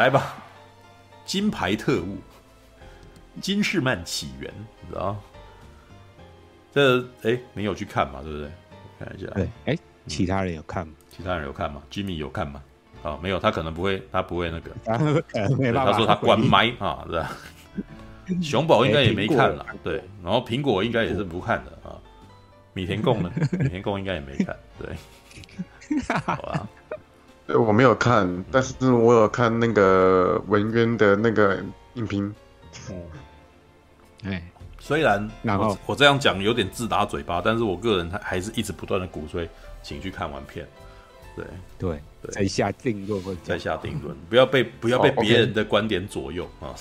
来吧，金牌特务，金士曼起源，你知道？这哎，你有去看嘛？对不对？我看一下。对，哎，其他人有看吗？其他人有看吗？Jimmy 有看吗？哦，没有，他可能不会，他不会那个。他说他关麦啊，是吧？熊宝应该也没看了，对。然后苹果应该也是不看的啊。米田共呢？米田共应该也没看，对。好吧。我没有看，但是我有看那个文渊的那个影评。哦。哎。虽然我我这样讲有点自打嘴巴，但是我个人他还是一直不断的鼓吹，请去看完片，对对对，再下定论，再下定论，不要被不要被别人的观点左右啊！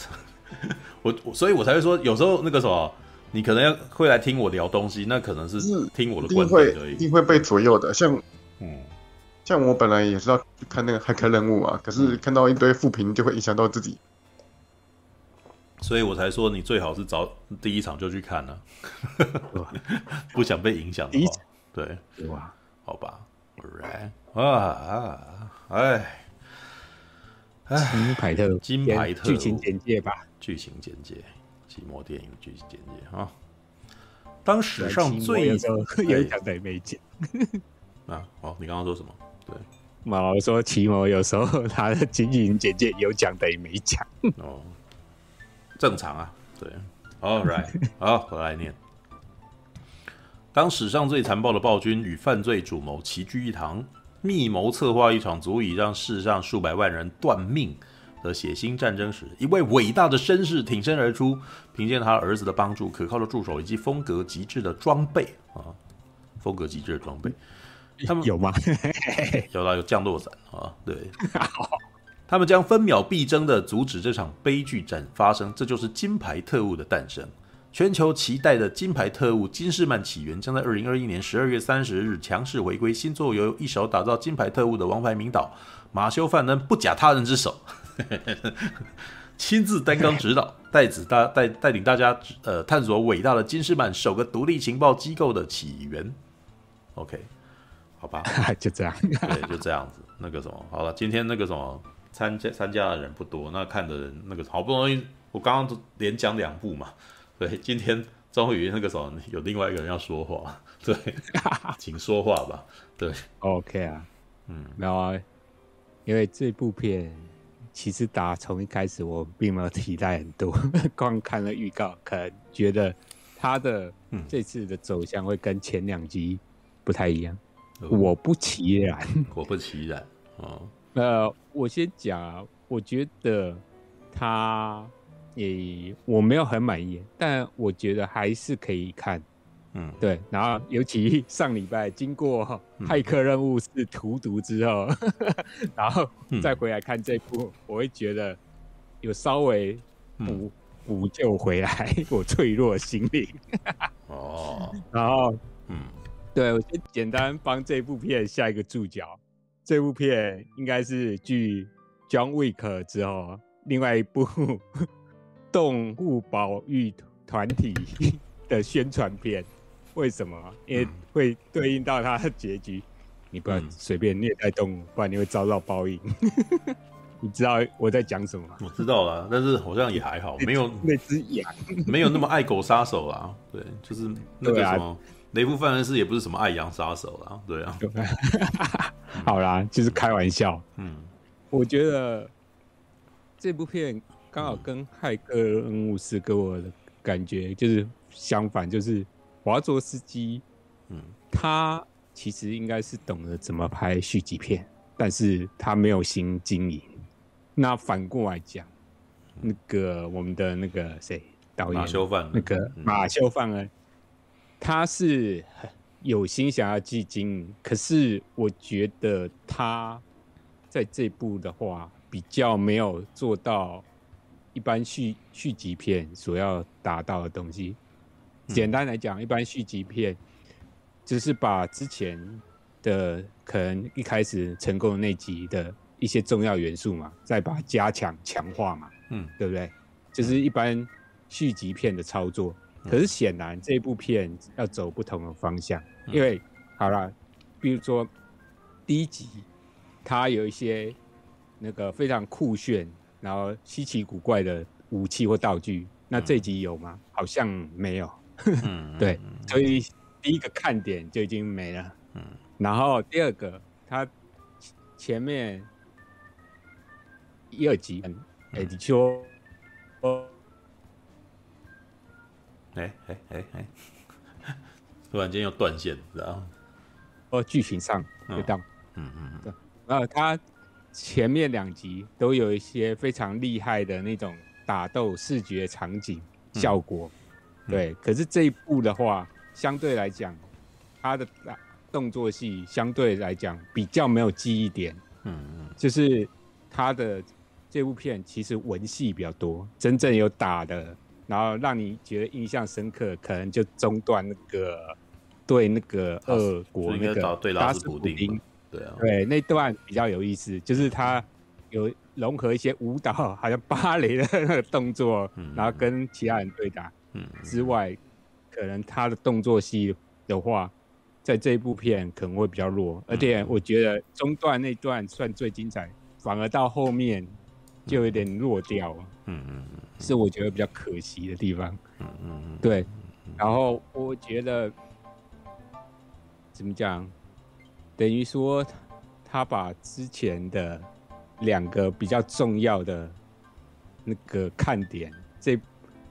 我所以，我才会说，有时候那个什么，你可能要会来听我聊东西，那可能是听我的观点而已，一定会被左右的。像嗯，像我本来也是要看那个骇客任务啊，可是看到一堆负评，就会影响到自己。所以我才说，你最好是早第一场就去看了，不想被影响的话，对，哇，好吧，right 啊，哎，金牌特金牌特。剧情简介吧，剧情简介，寂寞电影剧情简介啊，当史上最有奖的没讲 啊，哦，你刚刚说什么？对，我说奇谋有时候他的剧情简介有讲等于没讲。哦。正常啊，对，All right，好，我来念。当史上最残暴的暴君与犯罪主谋齐聚一堂，密谋策划一场足以让世上数百万人断命的血腥战争时，一位伟大的绅士挺身而出，凭借他儿子的帮助、可靠的助手以及风格极致的装备啊，风格极致的装备，他们有吗？有啦，有降落伞啊，对。他们将分秒必争的阻止这场悲剧战发生，这就是金牌特务的诞生。全球期待的金牌特务金士曼起源将在二零二一年十二月三十日强势回归。新作由一手打造金牌特务的王牌名导马修·范恩不假他人之手，亲自担纲指导，带子大带带领大家呃探索伟大的金士曼首个独立情报机构的起源。OK，好吧，就这样，对，就这样子。那个什么，好了，今天那个什么。参加参加的人不多，那看的人那个好不容易，我刚刚连讲两部嘛，对，今天终于那个什么有另外一个人要说话，对，请说话吧，对，OK 啊，嗯，然后因为这部片其实打从一开始我并没有期待很多，光看了预告，可能觉得他的这次的走向会跟前两集不太一样，嗯、果不其然，果不其然，哦。呃，我先讲，我觉得他也我没有很满意，但我觉得还是可以看，嗯，对。然后尤其 上礼拜经过骇客任务是荼毒之后，嗯、然后再回来看这部，嗯、我会觉得有稍微补补救回来我脆弱心灵。哦，然后嗯，对，我先简单帮这部片下一个注脚。这部片应该是继《John Wick》之后另外一部 动物保育团体的宣传片。为什么？因为会对应到它的结局。你不要随便虐待动物，不然你会遭到报应。你知道我在讲什么吗？我知道了，但是好像也还好，没有那只羊，没有那么爱狗杀手啊。对，就是那个什么。雷夫范恩斯也不是什么爱羊杀手啦，对啊，好啦，就是开玩笑。嗯，我觉得这部片刚好跟《骇客任务》是给我的感觉就是相反，就是华卓斯基，嗯，他其实应该是懂得怎么拍续集片，但是他没有心经营。那反过来讲，那个我们的那个谁导演马修范，那个马修范恩。他是有心想要去经营，可是我觉得他在这部的话比较没有做到一般续续集片所要达到的东西。简单来讲，一般续集片就是把之前的可能一开始成功的那集的一些重要元素嘛，再把它加强强化嘛，嗯，对不对？就是一般续集片的操作。可是显然这部片要走不同的方向，因为好了，比如说第一集，它有一些那个非常酷炫然后稀奇古怪的武器或道具。那这集有吗？嗯、好像没有。嗯，对，所以第一个看点就已经没了。嗯，然后第二个，它前面一二集，哎，你说，哦，哎哎哎哎，突然间又断线，然后？哦，剧情上会到，嗯嗯嗯，对，然后它前面两集都有一些非常厉害的那种打斗视觉场景效果。对，可是这一部的话，相对来讲，他的动作戏相对来讲比较没有记忆点。嗯嗯，就是他的这部片其实文戏比较多，真正有打的，然后让你觉得印象深刻，可能就中段那个对那个俄国那个对拉斯普丁，对啊，对那段比较有意思，就是他有融合一些舞蹈，好像芭蕾的那个动作，然后跟其他人对打。嗯，之外，可能他的动作戏的话，在这一部片可能会比较弱，而且我觉得中段那段算最精彩，反而到后面就有点弱掉了。嗯嗯嗯，是我觉得比较可惜的地方。嗯嗯嗯，对。然后我觉得怎么讲，等于说他把之前的两个比较重要的那个看点这。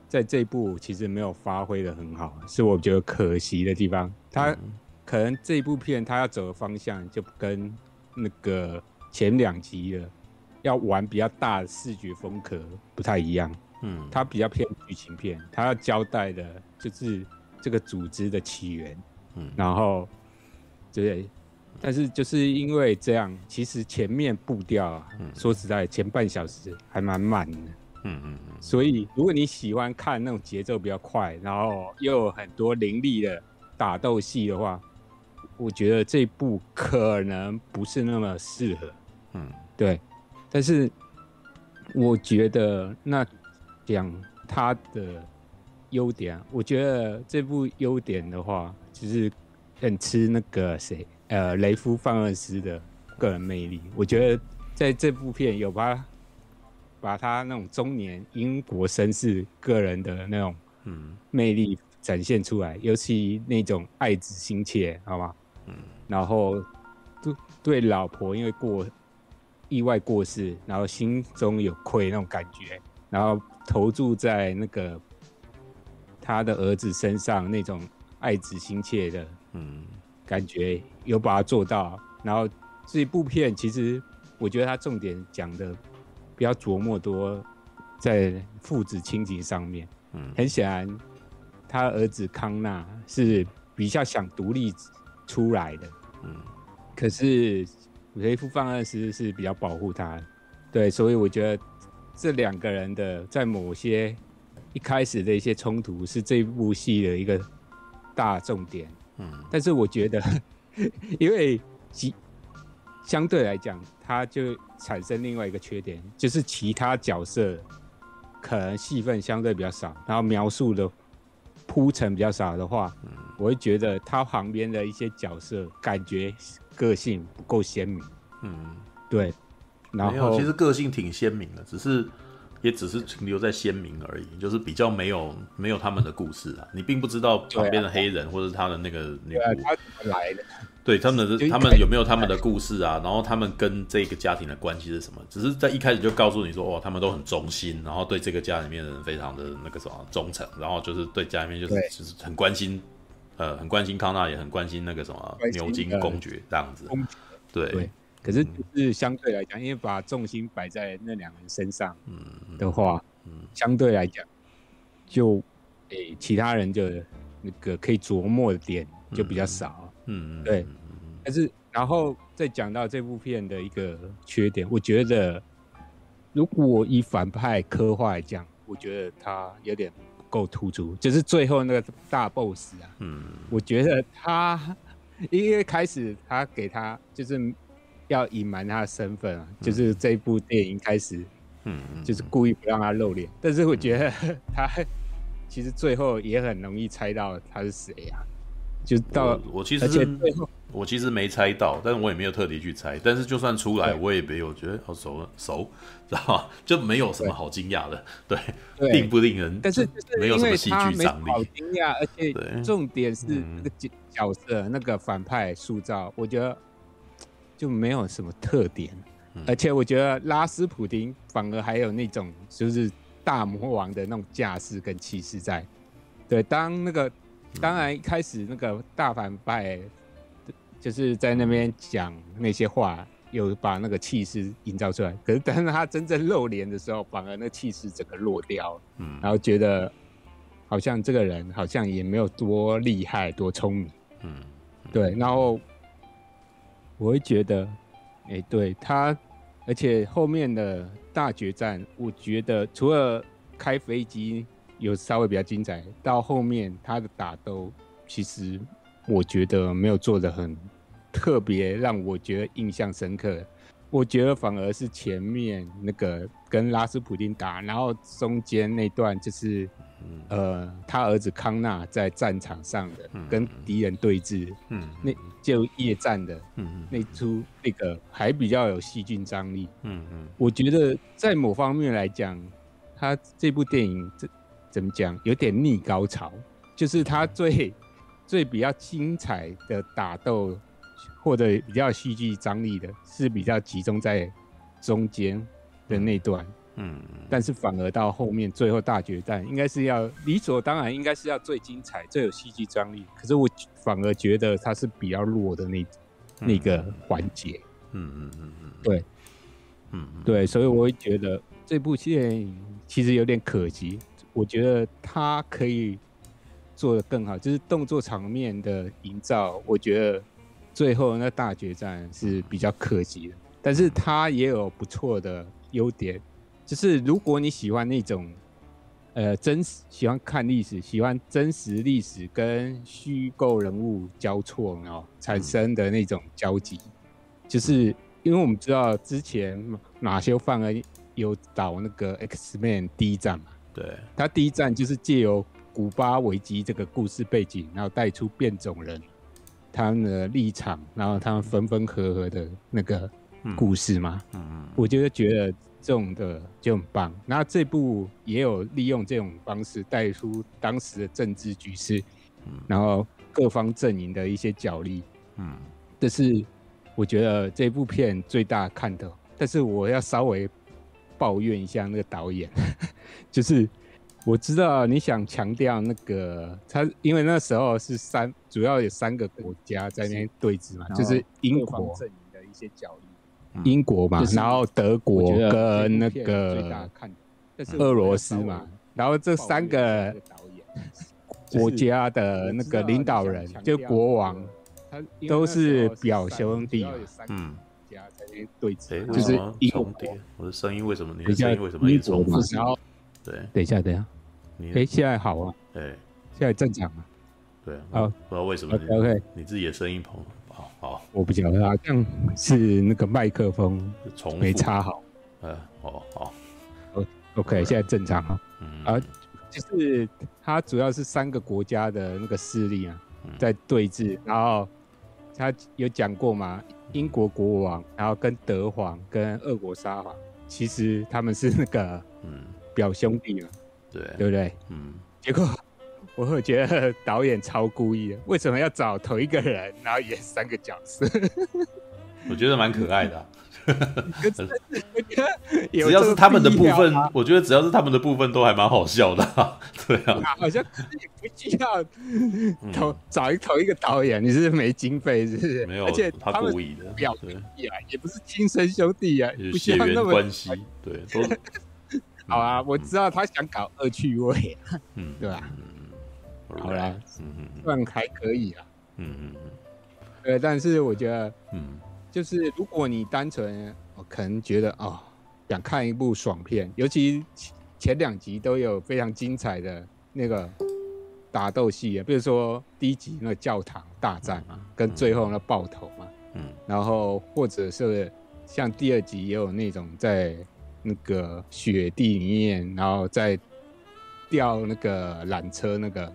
在这一部其实没有发挥的很好，是我觉得可惜的地方。他可能这一部片他要走的方向就跟那个前两集的要玩比较大的视觉风格不太一样。嗯，他比较偏剧情片，他要交代的就是这个组织的起源。嗯，然后对，但是就是因为这样，其实前面步调啊，说实在，前半小时还蛮慢的。嗯嗯嗯，所以如果你喜欢看那种节奏比较快，然后又有很多凌厉的打斗戏的话，我觉得这部可能不是那么适合。嗯，对。但是我觉得那讲他的优点，我觉得这部优点的话，就是很吃那个谁，呃，雷夫·范厄斯的个人魅力。我觉得在这部片有把。把他那种中年英国绅士个人的那种嗯魅力展现出来，尤其那种爱子心切，好吗？嗯，然后对对老婆因为过意外过世，然后心中有愧那种感觉，然后投注在那个他的儿子身上那种爱子心切的嗯感觉，有把它做到。然后这一部片其实我觉得他重点讲的。比较琢磨多在父子亲情上面，嗯，很显然，他儿子康纳是比较想独立出来的，嗯，可是雷夫·范厄斯是比较保护他，对，所以我觉得这两个人的在某些一开始的一些冲突是这部戏的一个大重点，嗯，但是我觉得，因为相对来讲，他就产生另外一个缺点，就是其他角色可能戏份相对比较少，然后描述的铺陈比较少的话，嗯，我会觉得他旁边的一些角色感觉个性不够鲜明。嗯，对。然后其实个性挺鲜明的，只是也只是停留在鲜明而已，就是比较没有没有他们的故事啊。你并不知道旁边的黑人或者他的那个女仆，来的。对他们的，他们有没有他们的故事啊？然后他们跟这个家庭的关系是什么？只是在一开始就告诉你说，哦，他们都很忠心，然后对这个家里面的人非常的那个什么忠诚，然后就是对家里面就是就是很关心，呃，很关心康纳，也很关心那个什么牛津公爵这样子。对，对，可是就是相对来讲，因为把重心摆在那两个人身上，嗯的话，嗯，相对来讲，就诶、欸，其他人就那个可以琢磨的点就比较少。嗯，对。但是，然后再讲到这部片的一个缺点，我觉得，如果以反派刻画来讲，我觉得他有点不够突出。就是最后那个大 boss 啊，嗯，我觉得他因为开始他给他就是要隐瞒他的身份啊，就是这部电影开始，嗯，就是故意不让他露脸。但是我觉得 他其实最后也很容易猜到他是谁啊。就到我，我其实是我其实没猜到，但是我也没有特地去猜。但是就算出来，我也没有觉得好熟了熟，知道吗？就没有什么好惊讶的，对，对并不令人。但是就是没有什么戏剧张力，好惊讶，而且重点是那个角色、嗯、那个反派塑造，我觉得就没有什么特点。嗯、而且我觉得拉斯普丁反而还有那种就是大魔王的那种架势跟气势在。对，当那个当然一开始那个大反派。就是在那边讲那些话，有把那个气势营造出来。可是，但是他真正露脸的时候，反而那气势整个落掉。嗯，然后觉得好像这个人好像也没有多厉害、多聪明。嗯，对。然后我会觉得，哎、欸，对他，而且后面的大决战，我觉得除了开飞机有稍微比较精彩，到后面他的打斗其实。我觉得没有做的很特别，让我觉得印象深刻。我觉得反而是前面那个跟拉斯普丁打，然后中间那段就是，呃，他儿子康纳在战场上的跟敌人对峙，嗯那就夜战的，那出那个还比较有戏剧张力。嗯嗯我觉得在某方面来讲，他这部电影这怎么讲，有点逆高潮，就是他最。最比较精彩的打斗，或者比较戏剧张力的，是比较集中在中间的那段。嗯，但是反而到后面最后大决战，应该是要理所当然，应该是要最精彩、最有戏剧张力。可是我反而觉得它是比较弱的那那个环节。嗯嗯嗯嗯，对，嗯对，所以我会觉得这部戏其实有点可惜。我觉得他可以。做的更好，就是动作场面的营造，我觉得最后那大决战是比较可惜的。但是他也有不错的优点，就是如果你喜欢那种呃真实，喜欢看历史，喜欢真实历史跟虚构人物交错哦产生的那种交集，就是因为我们知道之前马修·范恩有导那个《X-Men》第一战嘛，对，他第一站就是借由。古巴危机这个故事背景，然后带出变种人他们的立场，然后他们分分合合的那个故事嘛。嗯嗯，我就觉得这种的就很棒。那这部也有利用这种方式带出当时的政治局势，然后各方阵营的一些角力。嗯，这是我觉得这部片最大看头。但是我要稍微抱怨一下那个导演，就是。我知道你想强调那个他，因为那时候是三，主要有三个国家在那边对峙嘛，就是英国。阵营的一些角力，英国嘛，然后德国跟那个俄罗斯嘛，然后这三个国家的那个领导人，就国王，都是表兄弟，嗯，对峙，就是英国。我的声音为什么？你的声音为什么？英国嘛，然后对，等一下，等一下。哎，现在好啊！哎，现在正常啊。对啊，好，不知道为什么。OK，你自己的声音好，好，好。我不晓得啊，像是那个麦克风没插好。呃，好好。OK，现在正常啊。啊，就是它主要是三个国家的那个势力啊，在对峙。然后他有讲过嘛，英国国王，然后跟德皇跟俄国沙皇，其实他们是那个嗯表兄弟嘛。对，对不对？嗯，结果 我会觉得导演超故意的，为什么要找同一个人，然后演三个角色？我觉得蛮可爱的、啊。只要是他们的部分，我觉得只要是他们的部分都还蛮好笑的、啊。对啊，好像也不需要同找一同一个导演，你是，没经费，是不是？没有，而且他故意的，表兄弟啊，也不是亲生兄弟啊，不需要那么关系，对，都。好啊，我知道他想搞恶趣味，嗯，对吧？嗯，好啦，嗯算还可以啊，嗯嗯嗯，对，但是我觉得，嗯，就是如果你单纯，我可能觉得哦，想看一部爽片，尤其前两集都有非常精彩的那个打斗戏啊，比如说第一集那个教堂大战嘛，跟最后那爆头嘛，嗯，然后或者是像第二集也有那种在。那个雪地里面，然后再吊那个缆车那个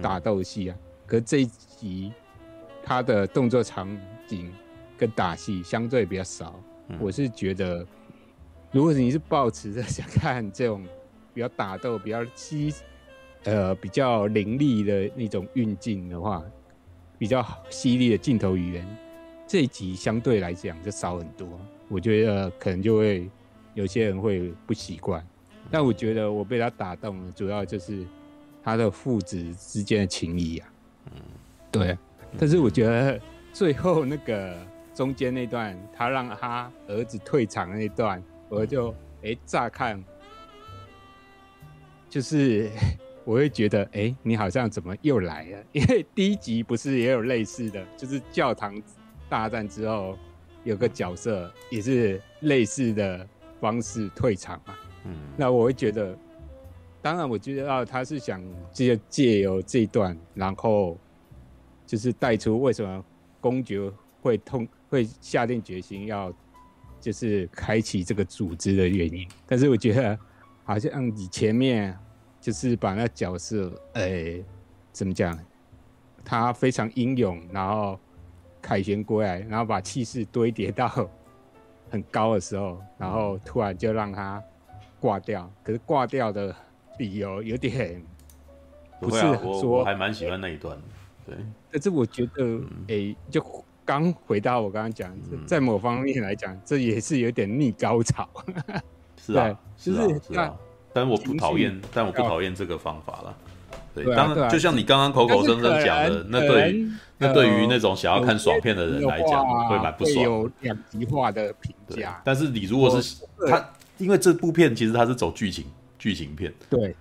打斗戏啊，可是这一集他的动作场景跟打戏相对比较少，嗯、我是觉得，如果你是抱持着 想看这种比较打斗、比较激呃比较凌厉的那种运镜的话，比较犀利的镜头语言，这一集相对来讲就少很多。我觉得可能就会有些人会不习惯，但我觉得我被他打动了，主要就是他的父子之间的情谊啊。嗯，对。但是我觉得最后那个中间那段，他让他儿子退场那段，我就哎、欸、乍看就是 我会觉得哎、欸，你好像怎么又来了？因为第一集不是也有类似的，就是教堂大战之后。有个角色也是类似的方式退场嘛，嗯，那我会觉得，当然我觉得他是想借借由这一段，然后就是带出为什么公爵会痛会下定决心要就是开启这个组织的原因，但是我觉得好像你前面就是把那角色，哎、欸，怎么讲，他非常英勇，然后。凯旋归来，然后把气势堆叠到 很高的时候，然后突然就让他挂掉。可是挂掉的理由有点不是说，我，我还蛮喜欢那一段。对，但是我觉得，哎、欸，就刚回到我刚刚讲，嗯、在某方面来讲，这也是有点逆高潮。是啊，就是是啊，是啊，但我不讨厌，但我不讨厌这个方法了。对，当然，就像你刚刚口口声声讲的，那对，那对于那种想要看爽片的人来讲，会蛮不爽。有两极化的评价。但是你如果是他，因为这部片其实它是走剧情剧情片。对。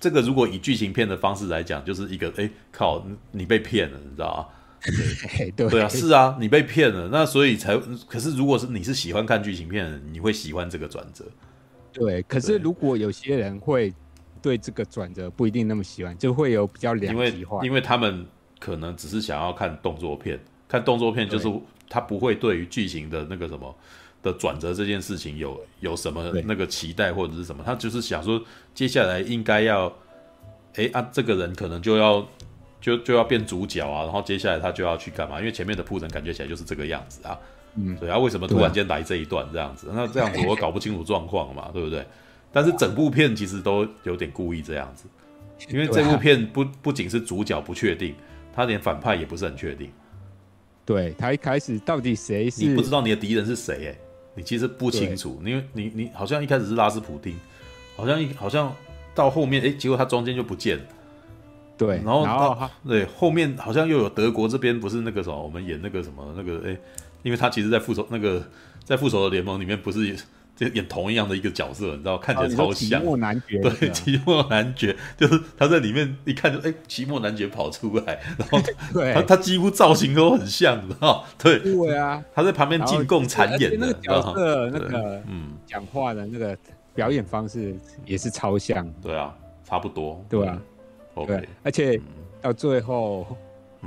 这个如果以剧情片的方式来讲，就是一个哎靠，你被骗了，你知道吗？对 对啊，是啊，你被骗了，那所以才。可是如果是你是喜欢看剧情片的人，你会喜欢这个转折。对，可是如果有些人会。对这个转折不一定那么喜欢，就会有比较两极化。因为因为他们可能只是想要看动作片，看动作片就是他不会对于剧情的那个什么的转折这件事情有有什么那个期待或者是什么，他就是想说接下来应该要，哎啊这个人可能就要就就要变主角啊，然后接下来他就要去干嘛？因为前面的铺陈感觉起来就是这个样子啊，嗯，对啊，为什么突然间来这一段这样子？那这样子 我搞不清楚状况嘛，对不对？但是整部片其实都有点故意这样子，因为这部片不不仅是主角不确定，他连反派也不是很确定。对，他一开始到底谁是？你不知道你的敌人是谁哎、欸，你其实不清楚，因为你你，你好像一开始是拉斯普丁，好像一好像到后面哎、欸，结果他中间就不见了。对，然后他对后面好像又有德国这边不是那个什么，我们演那个什么那个哎、欸，因为他其实在复仇那个在复仇的联盟里面不是。就演同一样的一个角色，你知道，看起来超像。奇莫男爵，对，奇莫男爵就是他在里面一看就哎，奇莫男爵跑出来，然后他 他几乎造型都很像，你知道？对对啊，他在旁边进贡谗言的那个角色，那个嗯，讲话的那个表演方式也是超像。对啊，差不多。对啊，OK。而且到最后，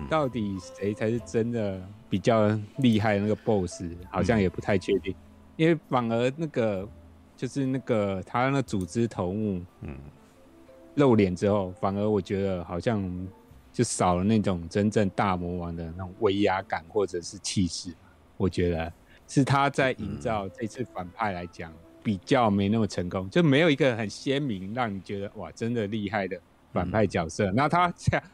到底谁才是真的比较厉害的那个 BOSS，好像也不太确定。因为反而那个就是那个他那组织头目，嗯，露脸之后，反而我觉得好像就少了那种真正大魔王的那种威压感或者是气势。我觉得是他在营造这次反派来讲比较没那么成功，就没有一个很鲜明让你觉得哇真的厉害的。反派角色，那、嗯、他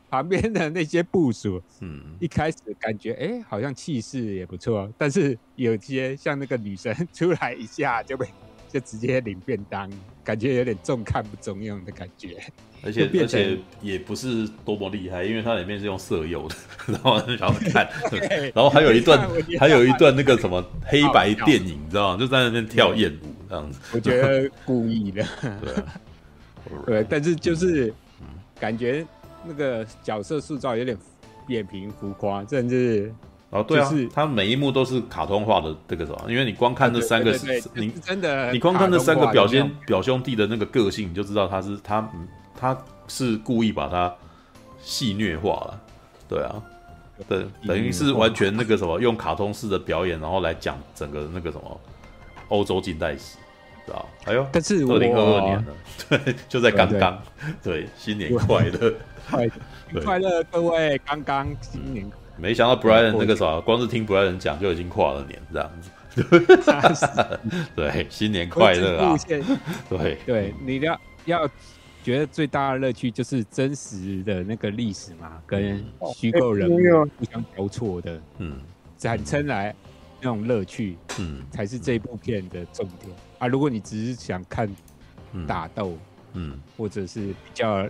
旁边的那些部署，嗯，一开始感觉哎、欸，好像气势也不错，但是有些像那个女生 出来一下就被就直接领便当，感觉有点重看不中用的感觉。而且而且也不是多么厉害，因为它里面是用色诱的，然后然后看，然后还有一段还有一段那个什么黑白电影，你知道吗？就在那边跳艳舞这样子。我觉得故意的，对，对，但是就是。感觉那个角色塑造有点扁平浮夸，甚至哦，对啊，他每一幕都是卡通化的这个什么，因为你光看这三个，你真的，你光看这三个表兄表兄弟的那个个性，你就知道他是他他是故意把他戏虐化了，对啊，对，等于是完全那个什么用卡通式的表演，然后来讲整个那个什么欧洲近代史。啊，哎呦！但是二零二二年了，对，就在刚刚，对，新年快乐。快快乐各位，刚刚新年，没想到 Brian 那个啥，光是听 Brian 讲就已经跨了年这样子。对，新年快乐啊！对。对，你要要觉得最大的乐趣就是真实的那个历史嘛，跟虚构人物互相交错的，嗯，展称来那种乐趣，嗯，才是这部片的重点啊。如果你只是想看打斗，嗯，或者是比较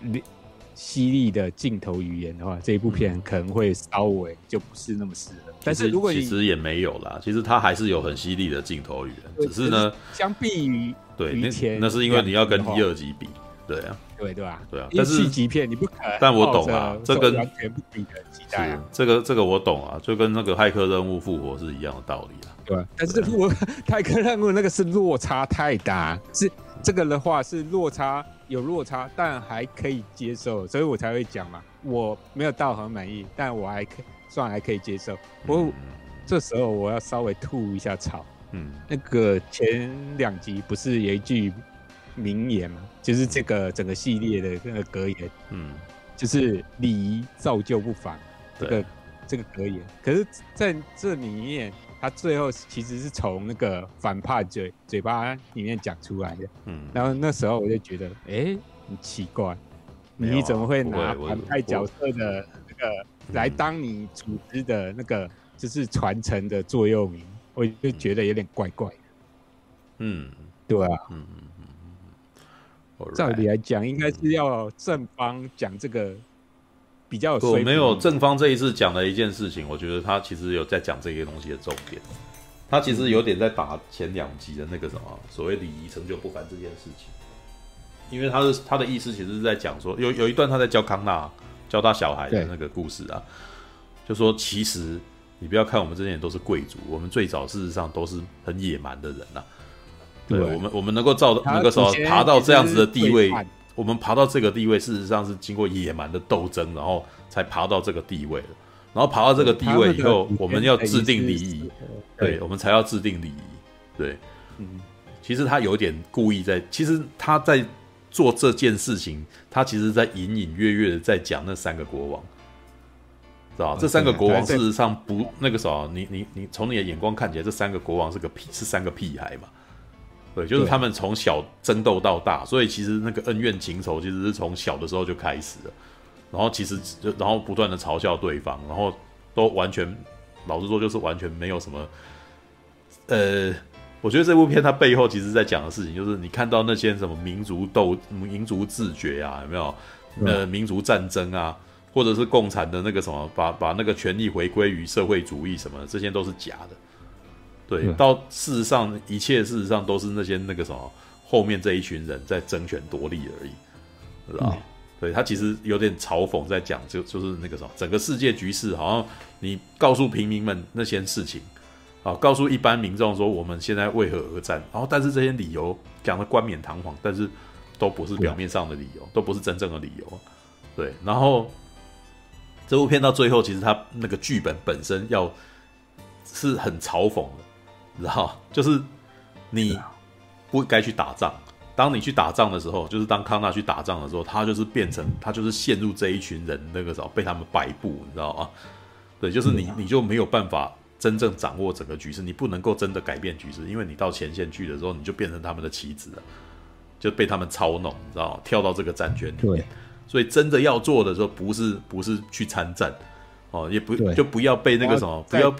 犀利的镜头语言的话，这一部片可能会稍微就不是那么适合。但是如果其实也没有啦，其实它还是有很犀利的镜头语言，只是呢，相比于对那那是因为你要跟一二集比，对啊，对对吧？对啊，但是集片你不可能。但我懂啊，这跟完全不比的期待啊，这个这个我懂啊，就跟那个骇客任务复活是一样的道理啊。对，但是我泰克任务那个是落差太大，是这个的话是落差。有落差，但还可以接受，所以我才会讲嘛。我没有到很满意，但我还可算还可以接受。不过、嗯、这时候我要稍微吐一下槽。嗯，那个前两集不是有一句名言嘛，就是这个整个系列的那个格言。嗯，就是礼仪造就不凡。这个这个格言，可是在这里面。他最后其实是从那个反派嘴嘴巴里面讲出来的，嗯，然后那时候我就觉得，哎、欸，很奇怪，啊、你怎么会拿反派角色的那个来当你组织的那个就是传承的座右铭？我就觉得有点怪怪的。嗯，对啊，嗯嗯嗯嗯，照理来讲，应该是要正方讲这个。比较有没有正方这一次讲的一件事情，我觉得他其实有在讲这些东西的重点。他其实有点在打前两集的那个什么所谓礼仪成就不凡这件事情，因为他的他的意思其实是在讲说，有有一段他在教康纳教他小孩的那个故事啊，就说其实你不要看我们这些人都是贵族，我们最早事实上都是很野蛮的人呐、啊。对，我们我们能够造那个时候爬到这样子的地位。我们爬到这个地位，事实上是经过野蛮的斗争，然后才爬到这个地位的。然后爬到这个地位以后，我们要制定礼仪，对，我们才要制定礼仪。对，嗯，其实他有点故意在，其实他在做这件事情，他其实在隐隐约约的在讲那三个国王，知道吧？这三个国王事实上不那个啥，你你你从你的眼光看起来，这三个国王是个屁，是三个屁孩嘛。对，就是他们从小争斗到大，所以其实那个恩怨情仇其实是从小的时候就开始了。然后其实就然后不断的嘲笑对方，然后都完全老实说就是完全没有什么。呃，我觉得这部片它背后其实在讲的事情，就是你看到那些什么民族斗、民族自觉啊，有没有？呃，民族战争啊，或者是共产的那个什么，把把那个权力回归于社会主义什么的，这些都是假的。对，到事实上，一切事实上都是那些那个什么后面这一群人在争权夺利而已，知道、嗯、对，他其实有点嘲讽在讲，就就是那个什么，整个世界局势好像你告诉平民们那些事情，啊，告诉一般民众说我们现在为何而战，然后但是这些理由讲的冠冕堂皇，但是都不是表面上的理由，都不是真正的理由，对，然后这部片到最后，其实他那个剧本本身要是很嘲讽的。知道，就是你不该去打仗。当你去打仗的时候，就是当康纳去打仗的时候，他就是变成他就是陷入这一群人那个时候被他们摆布，你知道吗？对，就是你你就没有办法真正掌握整个局势，你不能够真的改变局势，因为你到前线去的时候，你就变成他们的棋子了，就被他们操弄，你知道吗？跳到这个战圈里面。所以真的要做的时候，不是不是去参战哦，也不就不要被那个什么不要。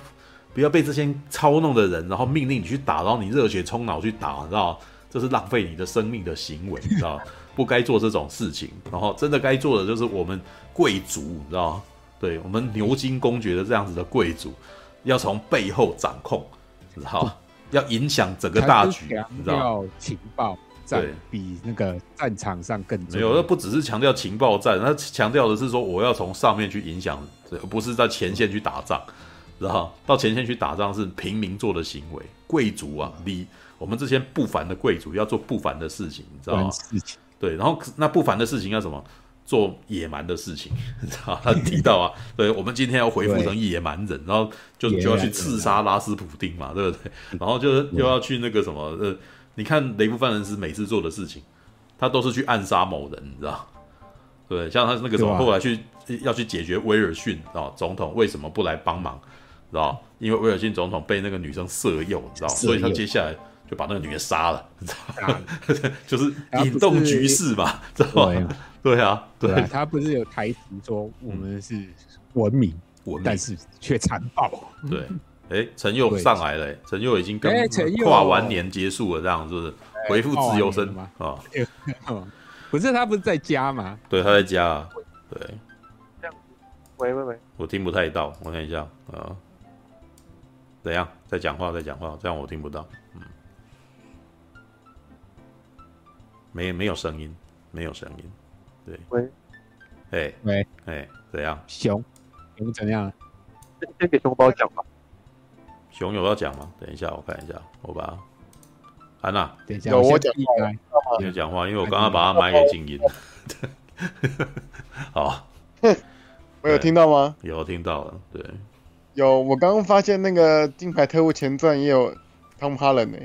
不要被这些操弄的人，然后命令你去打，然后你热血冲脑去打，你知道这是浪费你的生命的行为，你知道 不该做这种事情。然后真的该做的就是我们贵族，你知道对我们牛津公爵的这样子的贵族，要从背后掌控，知道 要影响整个大局，你知道情报战比那个战场上更。没有，那不只是强调情报战，他强调的是说我要从上面去影响，而不是在前线去打仗。然后到前线去打仗是平民做的行为，贵族啊，你我们这些不凡的贵族要做不凡的事情，你知道吗？对，然后那不凡的事情要什么？做野蛮的事情，你知道？他提到啊，对，我们今天要恢复成野蛮人，然后就就要去刺杀拉斯普丁嘛，对不对？然后就是又要去那个什么呃，你看雷布范人斯每次做的事情，他都是去暗杀某人，你知道？对，像他那个什么，后来去要去解决威尔逊啊总统为什么不来帮忙，知道？因为威尔逊总统被那个女生色诱，你知道？所以他接下来就把那个女的杀了，你知道吗？就是引动局势嘛，知道吗？对啊，对，他不是有台词说我们是文明，文明，但是却残暴。对，哎，陈佑上来了，陈佑已经跟跨完年结束了，这样是不是回复自由身啊？不是他不是在家吗？对，他在家啊。对，这样。喂喂喂，我听不太到，我看一下啊。怎样？在讲话，在讲话，这样我听不到。嗯，没没有声音，没有声音。对。喂。哎喂哎，怎样？熊，熊怎样？先给熊宝讲吧。熊有要讲吗？等一下，我看一下，我把。安娜，等一下，有我讲话，你有讲话，因为我刚刚把它麦给静音了。好，我有听到吗？有听到了，对。有，我刚刚发现那个《金牌特务前传》也有汤姆哈兰呢。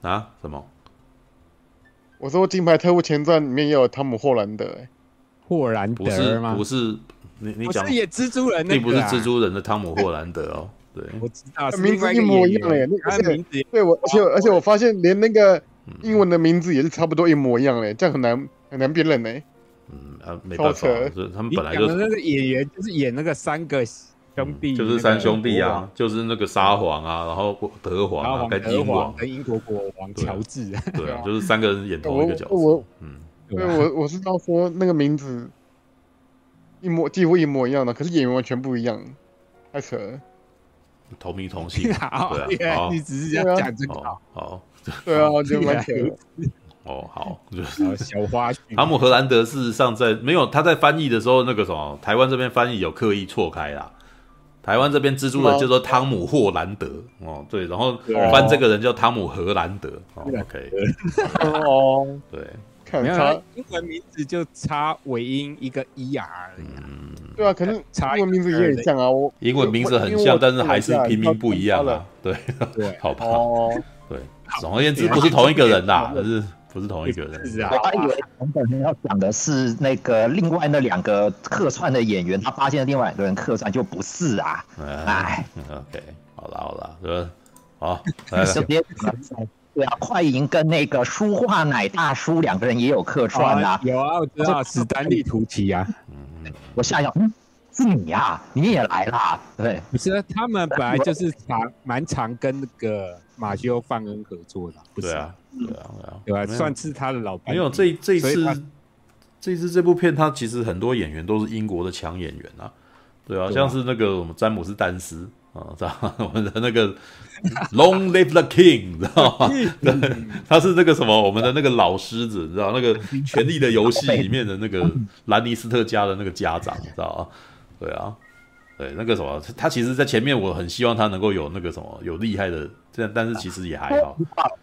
啊？什么？我说《金牌特务前传》里面也有汤姆霍兰德，哎，霍兰德吗？不是，不是，你你讲是演蜘蛛人，并不是蜘蛛人的汤姆霍兰德哦。对，我知道，名字一模一样哎，那个名字，对我，而且而且我发现连那个英文的名字也是差不多一模一样哎，这样很难很难辨认呢。嗯啊，没办法，是他们本来就那个演员就是演那个三个兄弟，就是三兄弟啊，就是那个沙皇啊，然后德皇啊，跟英王跟英国国王乔治，啊对啊，就是三个人演同一个角色。嗯，对，我我是要说那个名字一模几乎一模一样的，可是演员完全不一样，太扯了。同名同姓，对啊，你只是这样讲这个，好，对啊，就蛮扯。哦，好，就是小花絮。汤姆·荷兰德事实上在没有他在翻译的时候，那个什么，台湾这边翻译有刻意错开啦。台湾这边资助人叫做汤姆·霍兰德，哦，对，然后翻这个人叫汤姆·荷兰德哦，OK，哦，对。没有，他英文名字就差尾音一个 er 而已。嗯，对啊，可能英文名字也很像啊。我英文名字很像，但是还是拼音不一样啊。对。对，好吧。哦，对，总而言之，不是同一个人啦，可是不是同一个人。是啊，我还以为我们本身要讲的是那个另外那两个客串的演员，他发现另外两个人客串就不是啊。哎，OK，好了好了，是好，对啊，快银跟那个舒化奶大叔两个人也有客串啊。有啊，我知道史丹利图奇啊。嗯，我想想，嗯，是你呀，你也来啦。对，不是，他们本来就是常蛮常跟那个马修范恩合作的，不是？对啊，对啊，对啊，算是他的老伴。没有，这这次这次这部片，他其实很多演员都是英国的强演员啊。对啊，像是那个我们詹姆斯丹斯。啊，知道 我们的那个 Long Live the King，知道吗？对，他是那个什么，我们的那个老狮子，知道那个《权力的游戏》里面的那个兰尼斯特家的那个家长，知道吗？对啊，对，那个什么，他其实，在前面我很希望他能够有那个什么，有厉害的，这样，但是其实也还好。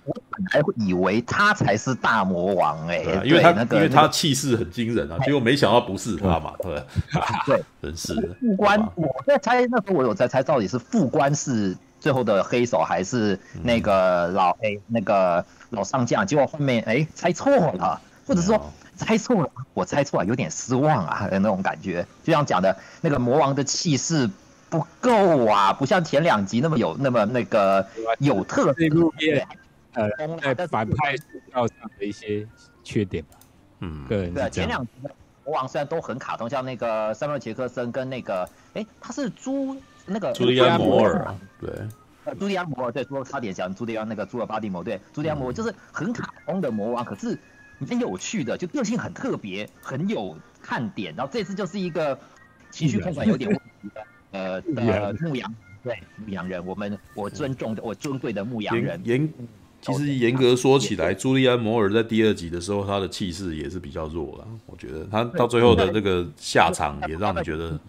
我本来会以为他才是大魔王哎、欸，因为他因为他气势很惊人啊，结果没想到不是他嘛，对对，真是副官，我在猜那时候我有在猜到底是副官是最后的黑手还是那个老黑那个老上将，结果后面哎猜错了，或者说猜错了，我猜错了，有点失望啊 那种感觉，就像讲的那个魔王的气势。不够啊，不像前两集那么有那么那个有特色。这部片，呃，在反派塑造上的一些缺点吧。嗯，对对，前两集的魔王虽然都很卡通，像那个塞缪尔杰克森跟那个，哎，他是朱那个朱利安摩尔，对，朱利安摩尔，对，说差点讲朱迪安那个朱尔巴蒂摩，对，朱迪安摩尔就是很卡通的魔王，可是蛮有趣的，就个性很特别，很有看点。然后这次就是一个情绪控管有点问题的。呃的牧羊对牧羊人，我们我尊重的我尊贵的牧羊人。严其实严格说起来，朱利安摩尔在第二集的时候，他的气势也是比较弱了。我觉得他到最后的那个下场也让你觉得，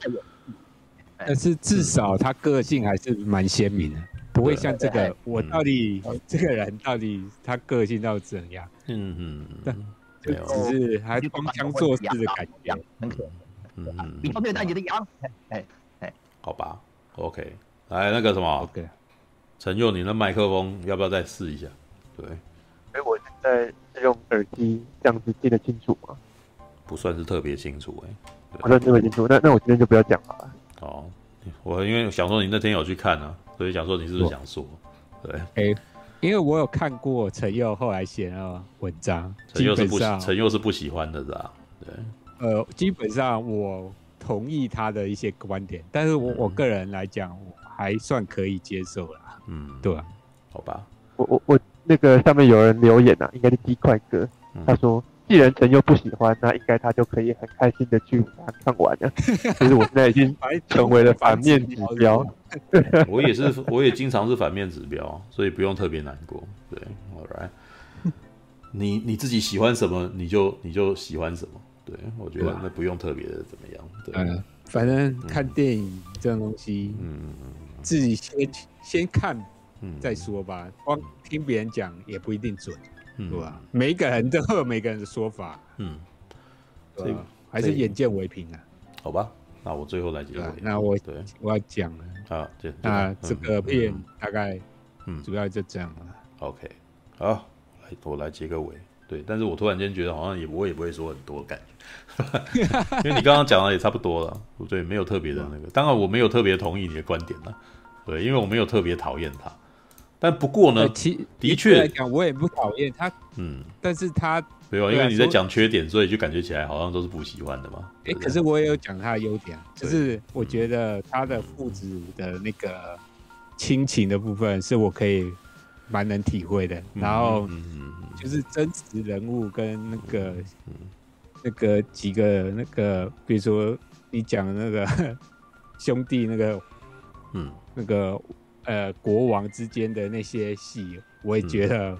但是至少他个性还是蛮鲜明的，不会像这个我到底这个人到底他个性到怎样？嗯嗯，就只是还装腔作势的感觉，很可能。嗯嗯，你方便带你的羊，哎哎。好吧，OK，来那个什么，OK，陈佑，你的麦克风要不要再试一下？对，哎，我现在是用耳机这样子听得清楚吗？不算是特别清楚哎，不算特别清楚。那那我今天就不要讲了。哦，我因为想说你那天有去看啊，所以想说你是不是想说？对，哎、欸，因为我有看过陈佑后来写的文章，陈佑是不陈佑是不喜欢的，是吧？对，呃，基本上我同意他的一些观点，但是我、嗯、我个人来讲，我还算可以接受啦。嗯，对、啊，好吧。我我我那个上面有人留言啊，应该是鸡块哥，嗯、他说。既然陈又不喜欢，那应该他就可以很开心的去把它看完了。其实我现在已经成为了反面指标。我也是，我也经常是反面指标，所以不用特别难过。对，All right，你你自己喜欢什么，你就你就喜欢什么。对，我觉得那不用特别的怎么样。对，嗯，反正看电影这种东西，嗯嗯嗯，自己先先看，再说吧。光听别人讲也不一定准。对吧？每个人都有每个人的说法，嗯，所以还是眼见为凭啊。好吧，那我最后来结尾。那我对我要讲了啊，那这个片大概嗯主要就这样了。OK，好，来我来结个尾。对，但是我突然间觉得好像也我也不会说很多感觉，因为你刚刚讲的也差不多了，对，没有特别的那个。当然我没有特别同意你的观点了，对，因为我没有特别讨厌他。但不过呢，其的确来讲，我也不讨厌他。嗯，但是他没有，因为你在讲缺点，所以就感觉起来好像都是不喜欢的嘛。哎，可是我也有讲他的优点，就是我觉得他的父子的那个亲情的部分是我可以蛮能体会的。然后就是真实人物跟那个那个几个那个，比如说你讲的那个 兄弟那个，嗯，那个。呃，国王之间的那些戏，我也觉得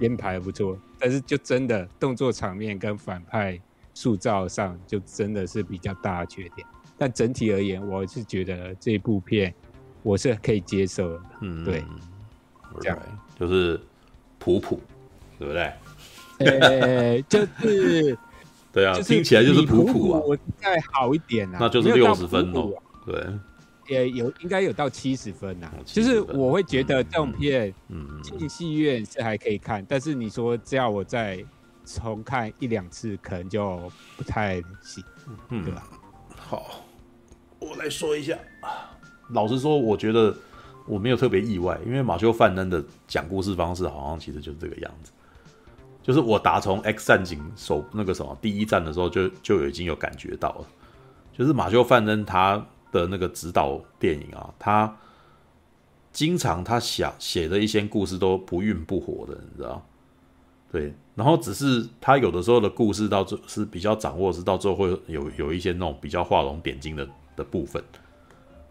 编排不错，嗯嗯嗯，但是就真的动作场面跟反派塑造上，就真的是比较大的缺点。但整体而言，我是觉得这部片我是可以接受的。嗯，对，这样就是普普，对不对？呃，就是对啊，听起来就是普普啊，我再好一点啊，那就是六十分哦，对。也有应该有到七十分呐、啊，就是我会觉得这种片，嗯，进戏院是还可以看，但是你说只要我再重看一两次，可能就不太行，嗯，对吧？好，我来说一下。老实说，我觉得我没有特别意外，因为马修·范恩的讲故事方式好像其实就是这个样子，就是我打从《X 战警》首那个什么第一战的时候就就已经有感觉到了，就是马修·范恩他。的那个指导电影啊，他经常他想写的一些故事都不温不火的，你知道？对，然后只是他有的时候的故事到最是比较掌握，是到最后会有有一些那种比较画龙点睛的的部分，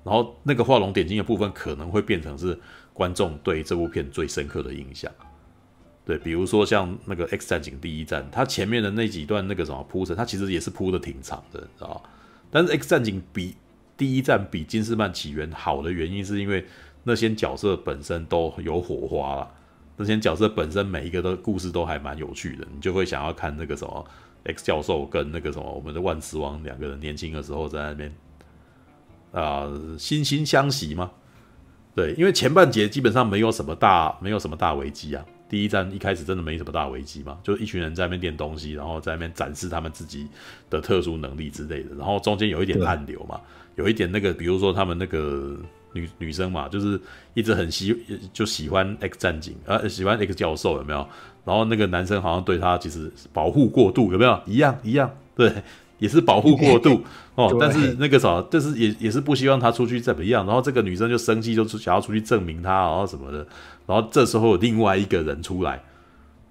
然后那个画龙点睛的部分可能会变成是观众对这部片最深刻的印象。对，比如说像那个《X 战警》第一战，它前面的那几段那个什么铺陈，它其实也是铺的挺长的，你知道？但是《X 战警》比第一站比《金士曼起源》好的原因，是因为那些角色本身都有火花了。那些角色本身每一个的故事都还蛮有趣的，你就会想要看那个什么 X 教授跟那个什么我们的万磁王两个人年轻的时候在那边啊、惺惺相惜吗？对，因为前半节基本上没有什么大没有什么大危机啊。第一站一开始真的没什么大危机嘛，就一群人在那边练东西，然后在那边展示他们自己的特殊能力之类的，然后中间有一点暗流嘛。有一点那个，比如说他们那个女女生嘛，就是一直很喜就喜欢 X 战警，呃，喜欢 X 教授有没有？然后那个男生好像对他其实保护过度，有没有？一样一样，对，也是保护过度 哦。但是那个啥，就是也也是不希望他出去怎么样。然后这个女生就生气，就想要出去证明他，然后什么的。然后这时候有另外一个人出来，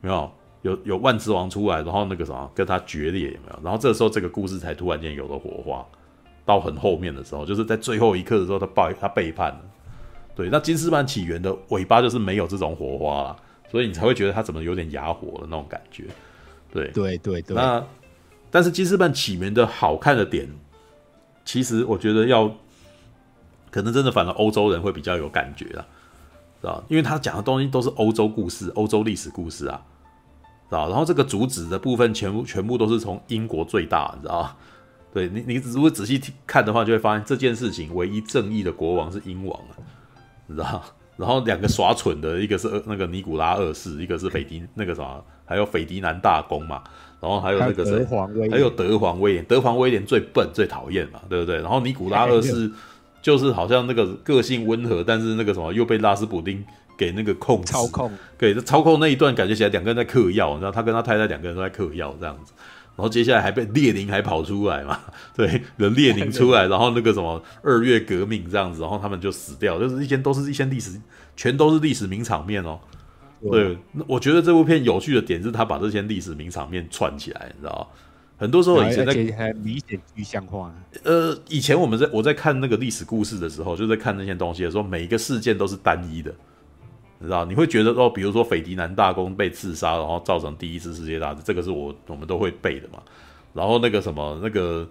有没有？有有万磁王出来，然后那个什么跟他决裂，有没有？然后这时候这个故事才突然间有了火花。到很后面的时候，就是在最后一刻的时候，他背他背叛了。对，那金丝曼起源的尾巴就是没有这种火花了，所以你才会觉得他怎么有点哑火的那种感觉。对对对对。那但是金士曼起源的好看的点，其实我觉得要可能真的反而欧洲人会比较有感觉了，知道？因为他讲的东西都是欧洲故事、欧洲历史故事啊，知道？然后这个主旨的部分全部全部都是从英国最大，你知道？对你，你如果仔细看的话，就会发现这件事情唯一正义的国王是英王啊，你知道？然后两个耍蠢的，一个是那个尼古拉二世，一个是斐迪那个什么还有斐迪南大公嘛，然后还有那个谁，还，还有德皇威廉，德皇威廉最笨最讨厌嘛，对不对？然后尼古拉二世就是好像那个个性温和，但是那个什么又被拉斯普丁给那个控制操控，对，操控那一段感觉起来两个人在嗑药，你知道他跟他太太两个人都在嗑药这样子。然后接下来还被列宁还跑出来嘛？对，有列宁出来，然后那个什么二月革命这样子，然后他们就死掉，就是一些都是一些历史，全都是历史名场面哦。对，我觉得这部片有趣的点是他把这些历史名场面串起来，你知道很多时候以前在很明显具象化。呃，以前我们在我在看那个历史故事的时候，就在看那些东西的时候，每一个事件都是单一的。你知道，你会觉得哦，比如说斐迪南大公被刺杀，然后造成第一次世界大战，这个是我我们都会背的嘛。然后那个什么那个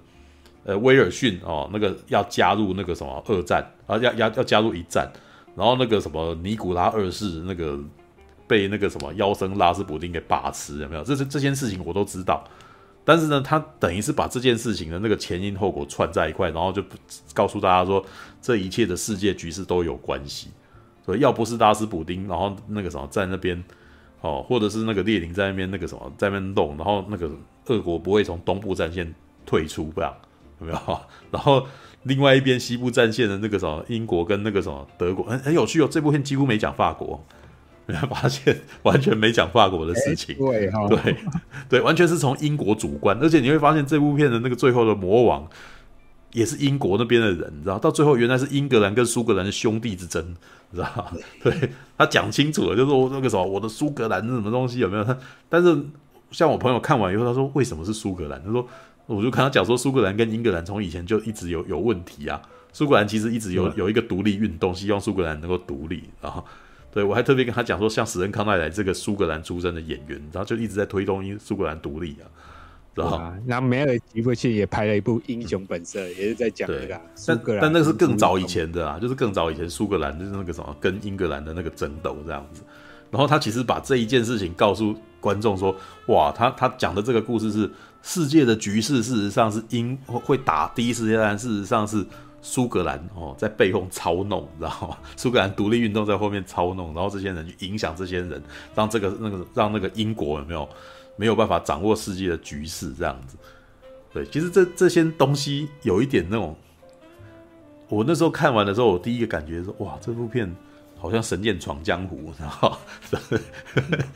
呃威尔逊哦，那个要加入那个什么二战啊，要要要加入一战。然后那个什么尼古拉二世那个被那个什么妖僧拉斯普丁给把持，有没有？这是这件事情我都知道。但是呢，他等于是把这件事情的那个前因后果串在一块，然后就告诉大家说，这一切的世界局势都有关系。所以，要不是拉斯普丁，然后那个什么在那边，哦，或者是那个列宁在那边那个什么在那边动，然后那个俄国不会从东部战线退出，不然有没有？然后另外一边西部战线的那个什么英国跟那个什么德国，很很有趣哦。这部片几乎没讲法国，你 会发现完全没讲法国的事情。对哈，对对，完全是从英国主观，而且你会发现这部片的那个最后的魔王也是英国那边的人，你知道，到最后原来是英格兰跟苏格兰的兄弟之争。知道对，他讲清楚了，就是说那个什么，我的苏格兰是什么东西有没有？他但是像我朋友看完以后，他说为什么是苏格兰？他说我就跟他讲说，苏格兰跟英格兰从以前就一直有有问题啊。苏格兰其实一直有有一个独立运动，希望苏格兰能够独立。然后对我还特别跟他讲说，像史恩康奈莱这个苏格兰出身的演员，然后就一直在推动苏格兰独立啊。然后，然后梅尔吉布契也拍了一部《英雄本色》，也是在讲这个苏格兰。但那个是更早以前的啊，就是更早以前苏格兰就是那个什么跟英格兰的那个争斗这样子。然后他其实把这一件事情告诉观众说：“哇，他他讲的这个故事是世界的局势，事实上是英会打第一次世界大战，事实上是苏格兰哦在背后操弄，你知道吗？苏格兰独立运动在后面操弄，然后这些人去影响这些人，让这个那个让那个英国有没有？”没有办法掌握世界的局势，这样子，对，其实这这些东西有一点那种，我那时候看完的时候，我第一个感觉是，哇，这部片。好像神剑闯江湖，然后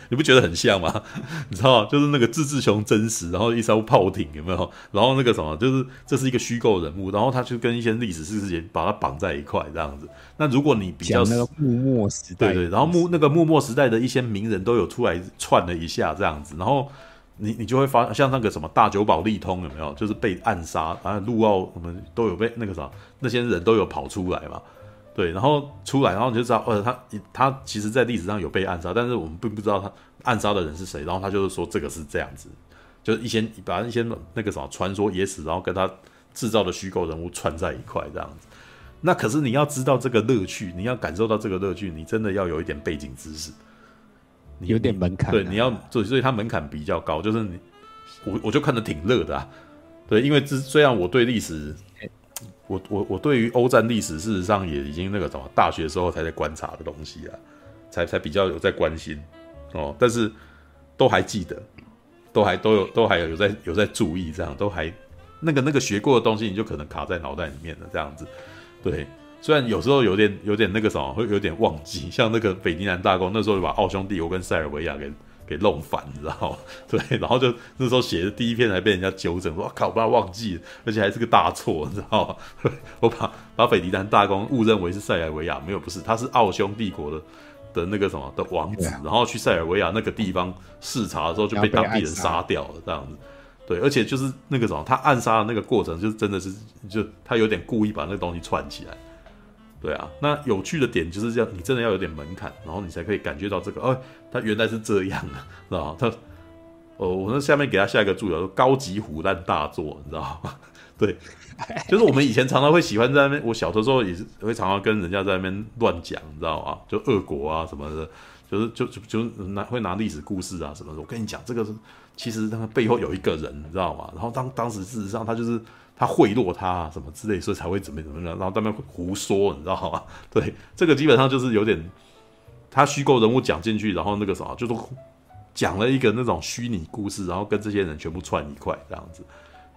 你不觉得很像吗？你知道，就是那个志志雄真实，然后一艘炮艇有没有？然后那个什么，就是这是一个虚构人物，然后他就跟一些历史事件把它绑在一块这样子。那如果你比较那个幕末时代，对对，然后幕那个幕末时代的一些名人都有出来串了一下这样子，然后你你就会发像那个什么大久保利通有没有？就是被暗杀啊，陆奥我们都有被那个啥，那些人都有跑出来嘛。对，然后出来，然后你就知道，呃，他他其实，在历史上有被暗杀，但是我们并不知道他暗杀的人是谁。然后他就是说，这个是这样子，就是一些把一些那个什么传说野史，然后跟他制造的虚构人物串在一块这样子。那可是你要知道这个乐趣，你要感受到这个乐趣，你真的要有一点背景知识，你有点门槛啊。对，你要所以所以它门槛比较高，就是你我我就看得挺乐的啊。对，因为这虽然我对历史。我我我对于欧战历史，事实上也已经那个什么，大学时候才在观察的东西啊，才才比较有在关心哦，但是都还记得，都还都有都还有有在有在注意，这样都还那个那个学过的东西，你就可能卡在脑袋里面了，这样子。对，虽然有时候有点有点那个什么，会有点忘记，像那个斐迪南大公那时候就把奥匈帝国跟塞尔维亚给。给弄反，你知道吗？对，然后就那时候写的第一篇还被人家纠正，说：“我靠，我把它忘记了，而且还是个大错，你知道吗？” 我把把斐迪南大公误认为是塞尔维亚，没有，不是，他是奥匈帝国的的那个什么的王子，然后去塞尔维亚那个地方视察的时候就被当地人杀掉了，这样子。对，而且就是那个什么，他暗杀的那个过程，就是真的是就他有点故意把那个东西串起来。对啊，那有趣的点就是这样，你真的要有点门槛，然后你才可以感觉到这个，哦，他原来是这样啊，知道吗？他，哦，我那下面给他下一个注脚，说高级虎烂大作，你知道吗？对，就是我们以前常常会喜欢在那边，我小的时候也是会常常跟人家在那边乱讲，你知道吗？就俄国啊什么的，就是就就就拿会拿历史故事啊什么的，我跟你讲，这个是其实他们背后有一个人，你知道吗？然后当当时事实上他就是。他贿赂他啊，什么之类，所以才会怎么怎么样，然后他们胡说，你知道吗？对，这个基本上就是有点他虚构人物讲进去，然后那个什么，就是讲了一个那种虚拟故事，然后跟这些人全部串一块这样子。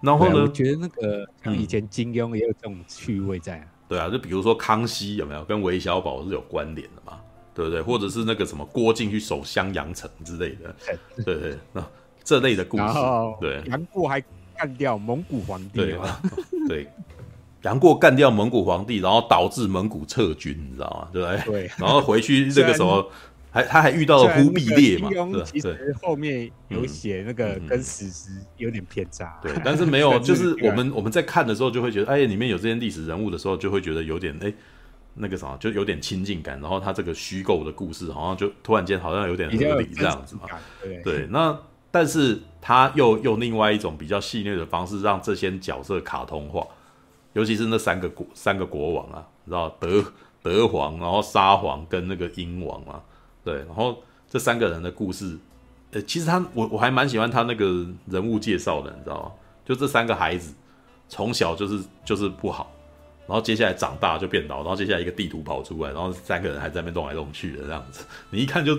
然后呢，我觉得那个像以前金庸也有这种趣味在啊。对啊，就比如说康熙有没有跟韦小宝是有关联的嘛？对不对？或者是那个什么郭靖去守襄阳城之类的，对对，那这类的故事，对。杨过还干掉蒙古皇帝，对 对。杨过干掉蒙古皇帝，然后导致蒙古撤军，你知道吗？对不对？对。然后回去那个什么，还他还遇到了忽必烈嘛？对。其实后面有写那个跟史实有点偏差。对，但是没有，就是我们我们在看的时候就会觉得，哎，里面有这些历史人物的时候，就会觉得有点哎。那个什么，就有点亲近感，然后他这个虚构的故事，好像就突然间好像有点合理这样子嘛。对，对，那但是他又用另外一种比较戏谑的方式，让这些角色卡通化，尤其是那三个国三个国王啊，你知道德德皇，然后沙皇跟那个英王啊，对，然后这三个人的故事，呃，其实他我我还蛮喜欢他那个人物介绍的，你知道吗？就这三个孩子从小就是就是不好。然后接下来长大就变老，然后接下来一个地图跑出来，然后三个人还在那边动来动去的这样子，你一看就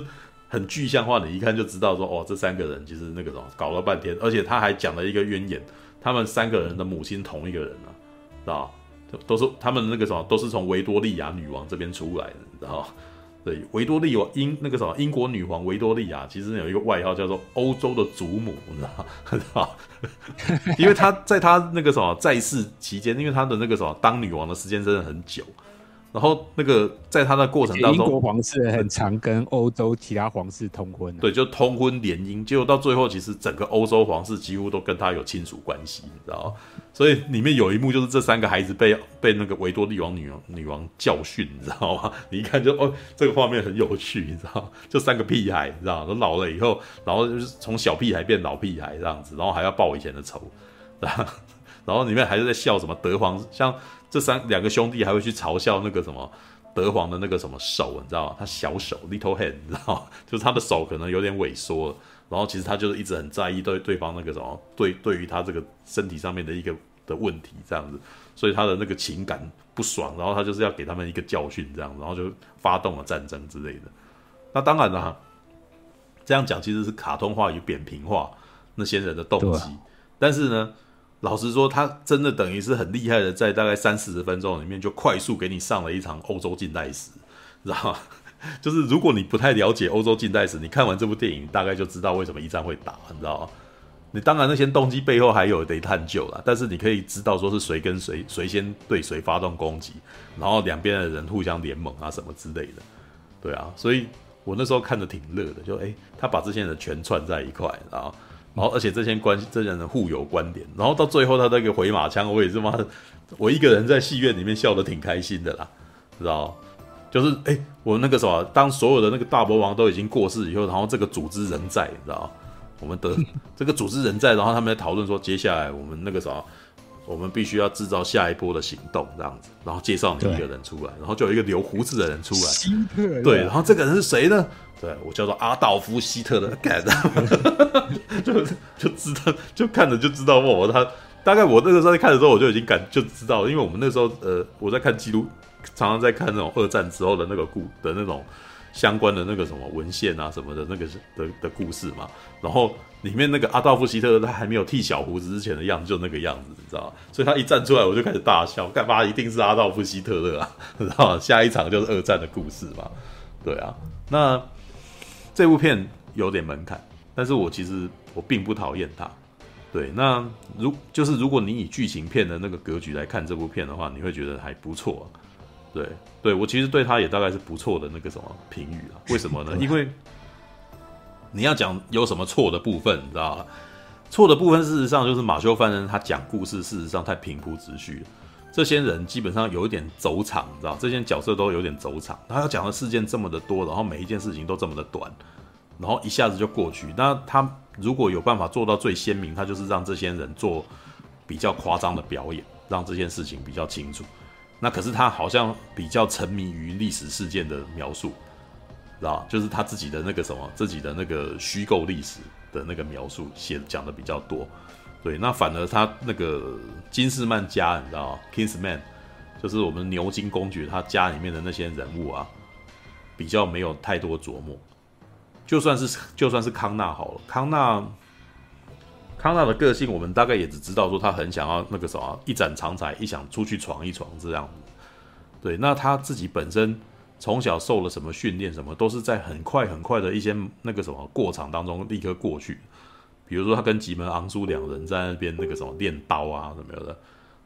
很具象化，你一看就知道说哦，这三个人其实那个什么搞了半天，而且他还讲了一个渊源，他们三个人的母亲同一个人啊，知道？都是他们那个什么都是从维多利亚女王这边出来的，你知道？对，维多利亚英那个什么英国女皇维多利亚，其实有一个外号叫做欧洲的祖母，你知道吗？知 道因为她在她那个什么在世期间，因为她的那个什么当女王的时间真的很久。然后那个在他的过程当中，英国皇室很常跟欧洲其他皇室通婚，啊，对，就通婚联姻，结果到最后，其实整个欧洲皇室几乎都跟他有亲属关系，你知道？所以里面有一幕就是这三个孩子被被那个维多利王女王女王教训，你知道吗？你一看就哦，这个画面很有趣，你知道？就三个屁孩，你知道？都老了以后，然后就是从小屁孩变老屁孩这样子，然后还要报以前的仇，然 后然后里面还是在笑什么德皇像。这三两个兄弟还会去嘲笑那个什么德皇的那个什么手，你知道吗？他小手 little hand，你知道吗？就是他的手可能有点萎缩了，然后其实他就是一直很在意对对方那个什么对对于他这个身体上面的一个的问题这样子，所以他的那个情感不爽，然后他就是要给他们一个教训这样，然后就发动了战争之类的。那当然了，这样讲其实是卡通化与扁平化那些人的动机，啊、但是呢。老实说，他真的等于是很厉害的，在大概三四十分钟里面就快速给你上了一场欧洲近代史，知道吗？就是如果你不太了解欧洲近代史，你看完这部电影大概就知道为什么一战会打，你知道吗？你当然那些动机背后还有得探究啦，但是你可以知道说是谁跟谁谁先对谁发动攻击，然后两边的人互相联盟啊什么之类的，对啊，所以我那时候看着挺乐的，就诶、他把这些人全串在一块，然后。然后，而且这些关系，这些人互有关联。然后到最后，他那个回马枪，我也是妈的，我一个人在戏院里面笑得挺开心的啦，知道？就是哎，我那个什么，当所有的那个大魔王都已经过世以后，然后这个组织仍在，你知道？我们的 这个组织仍在，然后他们在讨论说，接下来我们那个什么，我们必须要制造下一波的行动，这样子，然后介绍你一个人出来，然后就有一个留胡子的人出来，对，然后这个人是谁呢？对，我叫做阿道夫·希特勒，干的，就就知道，就看着就知道我他大概我那个时候在看的时候，我就已经感就知道，因为我们那时候呃，我在看记录，常常在看那种二战之后的那个故的那种相关的那个什么文献啊什么的那个的的故事嘛。然后里面那个阿道夫·希特勒他还没有剃小胡子之前的样子，就那个样子，你知道吗？所以他一站出来，我就开始大笑，干嘛一定是阿道夫·希特勒啊？知道？下一场就是二战的故事嘛。对啊，那。这部片有点门槛，但是我其实我并不讨厌它。对，那如就是如果你以剧情片的那个格局来看这部片的话，你会觉得还不错。对，对我其实对它也大概是不错的那个什么评语啊？为什么呢？因为你要讲有什么错的部分，你知道吗？错的部分事实上就是马修·范恩他讲故事事实上太平铺直叙了。这些人基本上有一点走场，你知道？这些角色都有点走场。他要讲的事件这么的多，然后每一件事情都这么的短，然后一下子就过去。那他如果有办法做到最鲜明，他就是让这些人做比较夸张的表演，让这件事情比较清楚。那可是他好像比较沉迷于历史事件的描述，知道？就是他自己的那个什么，自己的那个虚构历史的那个描述写讲的比较多。对，那反而他那个金士曼家，你知道吗？Kingsman，就是我们牛津公爵他家里面的那些人物啊，比较没有太多琢磨，就算是就算是康纳好了，康纳康纳的个性，我们大概也只知道说他很想要那个什么一展长才，一想出去闯一闯这样子。对，那他自己本身从小受了什么训练，什么都是在很快很快的一些那个什么过场当中立刻过去。比如说他跟吉门昂苏两人在那边那个什么练刀啊什么的，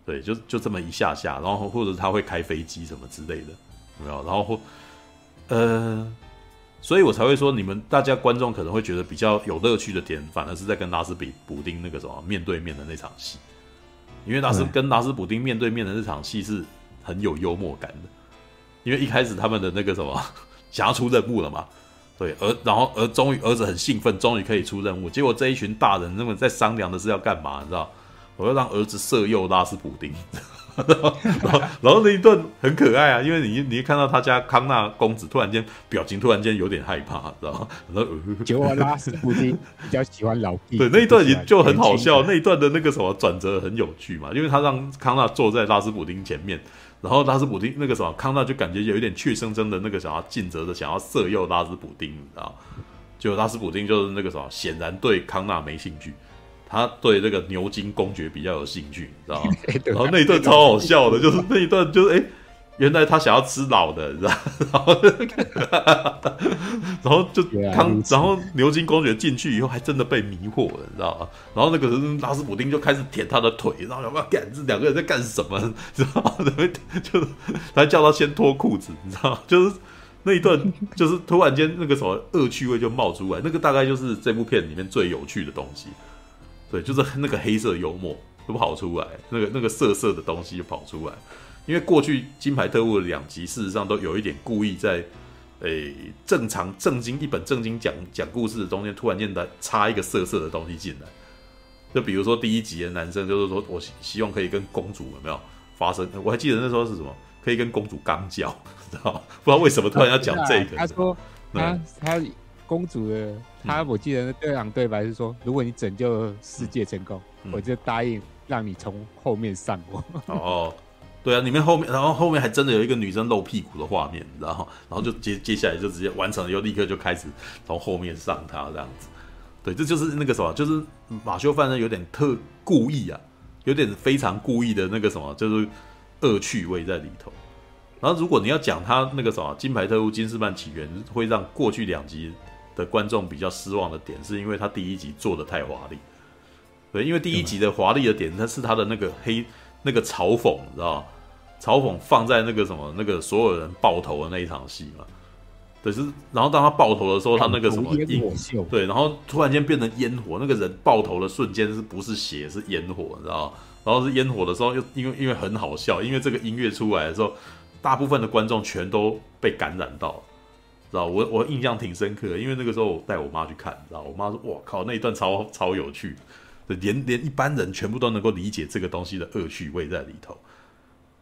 对，就就这么一下下，然后或者他会开飞机什么之类的，有没有？然后呃。所以我才会说，你们大家观众可能会觉得比较有乐趣的点，反而是在跟拉斯比补丁那个什么面对面的那场戏，因为拉斯跟拉斯补丁面对面的那场戏是很有幽默感的，因为一开始他们的那个什么 想要出任务了嘛，对，而然后而终于儿子很兴奋，终于可以出任务，结果这一群大人那么在商量的是要干嘛，你知道？我要让儿子色诱拉斯普丁。然后，然后那一段很可爱啊，因为你你一看到他家康纳公子突然间表情突然间有点害怕，知道吗？然后 结果拉斯普丁比较喜欢老弟，对那一段也就很好笑，那一段的那个什么转折很有趣嘛，因为他让康纳坐在拉斯普丁前面，然后拉斯普丁那个什么康纳就感觉有一点怯生生的那个想要尽责的想要色诱拉斯普丁，你知道？就拉斯普丁就是那个什么显然对康纳没兴趣。他对这个牛津公爵比较有兴趣，你知道吗？然后那一段超好笑的，就是那一段就是哎，原来他想要吃老的，你知道？然后，然后就康，然后牛津公爵进去以后还真的被迷惑了，你知道吗？然后那个人拉斯普丁就开始舔他的腿，然后要不要干？这两个人在干什么？知道吗？就他叫他先脱裤子，你知道吗？就是那一段，就是突然间那个什么恶趣味就冒出来，那个大概就是这部片里面最有趣的东西。对，就是那个黑色幽默都跑出来，那个那个色色的东西就跑出来。因为过去《金牌特务》的两集，事实上都有一点故意在，诶正常正经一本正经讲讲故事的中间，突然间的插一个色色的东西进来。就比如说第一集的男生就是说我希望可以跟公主有没有发生？我还记得那时候是什么，可以跟公主肛交，知道？不知道为什么突然要讲这个。他说他他。公主的他，我记得那对两对白是说，如果你拯救世界成功，我就答应让你从后面上我。哦，对啊，里面后面，然后后面还真的有一个女生露屁股的画面，然后，然后就接接下来就直接完成了，又立刻就开始从后面上她这样子。对，这就是那个什么，就是马修犯人有点特故意啊，有点非常故意的那个什么，就是恶趣味在里头。然后如果你要讲他那个什么金牌特务金士曼起源，会让过去两集。的观众比较失望的点，是因为他第一集做的太华丽，对，因为第一集的华丽的点，它是他的那个黑那个嘲讽，你知道？嘲讽放在那个什么那个所有人爆头的那一场戏嘛，对，是，然后当他爆头的时候，他那个什么烟火，对，然后突然间变成烟火，那个人爆头的瞬间是不是血是烟火，你知道？然后是烟火的时候，又因为因为很好笑，因为这个音乐出来的时候，大部分的观众全都被感染到。知道我我印象挺深刻的，因为那个时候我带我妈去看，知道我妈说：“哇靠，那一段超超有趣，连连一般人全部都能够理解这个东西的恶趣味在里头。”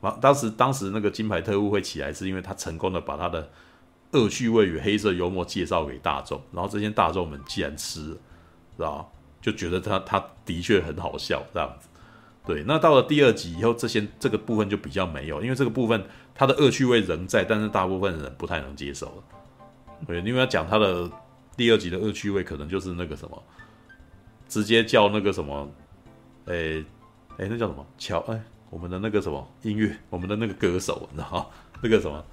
啊，当时当时那个金牌特务会起来，是因为他成功的把他的恶趣味与黑色幽默介绍给大众，然后这些大众们既然吃了，知道就觉得他他的确很好笑这样子。对，那到了第二集以后，这些这个部分就比较没有，因为这个部分他的恶趣味仍在，但是大部分人不太能接受了。对，因为要讲他的第二集的恶趣味，可能就是那个什么，直接叫那个什么，诶诶，那叫什么？乔，哎，我们的那个什么音乐，我们的那个歌手，你知道吗？那个什么，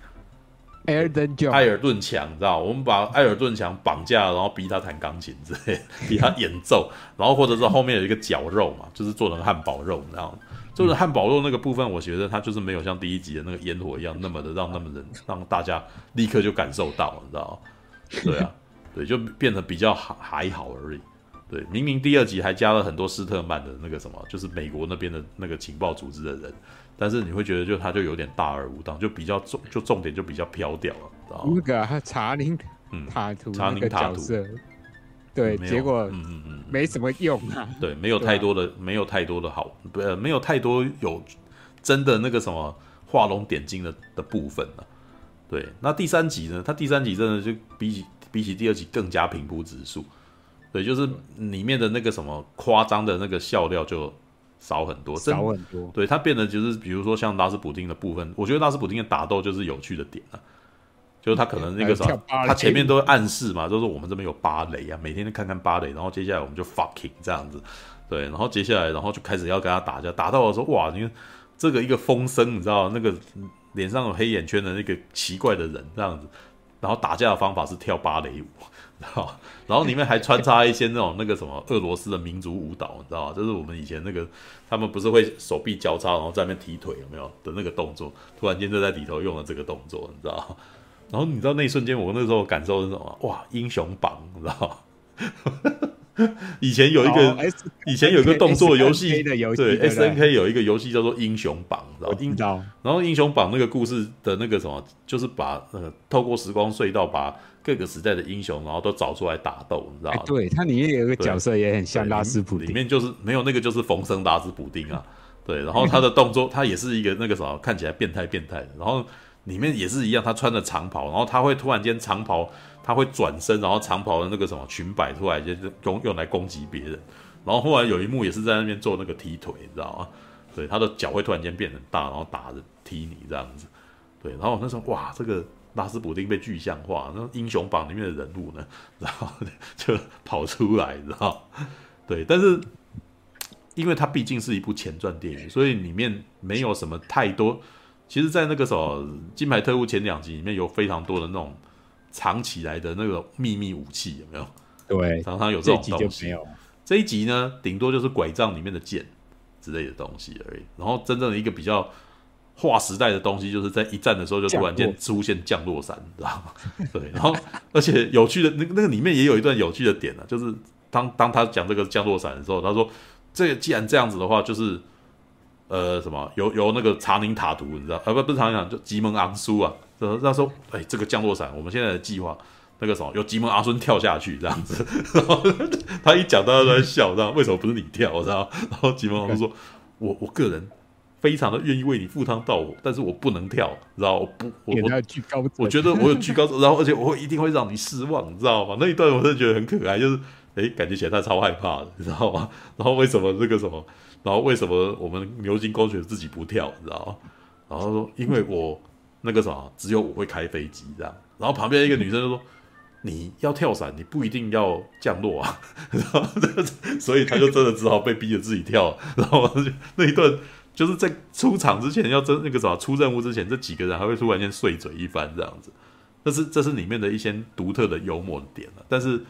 艾尔顿艾尔顿强，你知道？我们把艾尔顿强绑架，然后逼他弹钢琴之类，逼他演奏，然后或者是后面有一个绞肉嘛，就是做成汉堡肉，你知道吗？就是汉堡肉那个部分，我觉得它就是没有像第一集的那个烟火一样那么的让那么人让大家立刻就感受到，你知道吗？对啊，对，就变得比较还还好而已。对，明明第二集还加了很多斯特曼的那个什么，就是美国那边的那个情报组织的人，但是你会觉得就他就有点大而无当，就比较重，就重点就比较飘掉了，知道吗？那个查宁塔图，查宁塔图。对，结果嗯嗯嗯，没什么用啊。对，没有太多的，没有太多的好，呃，没有太多有真的那个什么画龙点睛的的部分了。对，那第三集呢？他第三集真的就比起比起第二集更加平铺直述。对，就是里面的那个什么夸张的那个笑料就少很多，少很多。对，它变得就是比如说像拉斯普丁的部分，我觉得拉斯普丁的打斗就是有趣的点啊。就是他可能那个什么，他前面都会暗示嘛，就是我们这边有芭蕾啊，每天都看看芭蕾，然后接下来我们就 fucking 这样子，对，然后接下来然后就开始要跟他打架，打到的时候哇，你看这个一个风声，你知道那个脸上有黑眼圈的那个奇怪的人这样子，然后打架的方法是跳芭蕾舞。好，然后里面还穿插一些那种那个什么俄罗斯的民族舞蹈，你知道吗？就是我们以前那个他们不是会手臂交叉，然后在那边踢腿，有没有的那个动作？突然间就在里头用了这个动作，你知道吗？然后你知道那一瞬间，我那时候感受是什么？哇，英雄榜，你知道吗？以前有一个，以前有一个动作游戏，对，S N K 有一个游戏叫做英雄榜，知道吗？然后英雄榜那个故事的那个什么，就是把呃透过时光隧道把。各个时代的英雄，然后都找出来打斗，你知道吗？对，它里面有一个角色也很像拉斯普丁，里面就是没有那个就是冯生拉斯普丁啊。对，然后他的动作，他也是一个那个什么，看起来变态变态的。然后里面也是一样，他穿着长袍，然后他会突然间长袍，他会转身，然后长袍的那个什么裙摆出来，就是用用来攻击别人。然后后来有一幕也是在那边做那个踢腿，你知道吗？对，他的脚会突然间变很大，然后打着踢你这样子。对，然后那时候哇，这个。拉斯普丁被具象化，那英雄榜里面的人物呢，然后就跑出来，你知道？对，但是因为它毕竟是一部前传电影，所以里面没有什么太多。其实，在那个时候，《金牌特务》前两集里面有非常多的那种藏起来的那个秘密武器，有没有？对，常常有这种东西。这，这一集呢，顶多就是拐杖里面的剑之类的东西而已。然后，真正的一个比较。划时代的东西，就是在一战的时候就突然间出现降落伞，你知道吗？对，然后而且有趣的那个那个里面也有一段有趣的点呢、啊，就是当当他讲这个降落伞的时候，他说：“这个既然这样子的话，就是呃什么由由那个查宁塔图，你知道？啊不不是查宁塔，就吉蒙昂苏啊。他他说：哎，这个降落伞，我们现在的计划那个什么由吉蒙阿孙跳下去这样子。然后他一讲，大家都在笑，知道为什么不是你跳？知道？然后吉蒙昂说：我我个人。”非常的愿意为你赴汤蹈火，但是我不能跳，知道我不，我我我觉得我有惧高，然后而且我会一定会让你失望，你知道吗？那一段我真的觉得很可爱，就是哎，感觉起来他超害怕的，你知道吗？然后为什么这个什么？然后为什么我们牛津公学自己不跳，你知道吗？然后说因为我那个啥，只有我会开飞机这样。然后旁边一个女生就说：“你要跳伞，你不一定要降落啊。” 然后 所以他就真的只好被逼着自己跳。然后那一段。就是在出场之前要真那个什么出任务之前，这几个人还会突然间碎嘴一番这样子，这是这是里面的一些独特的幽默点了。但是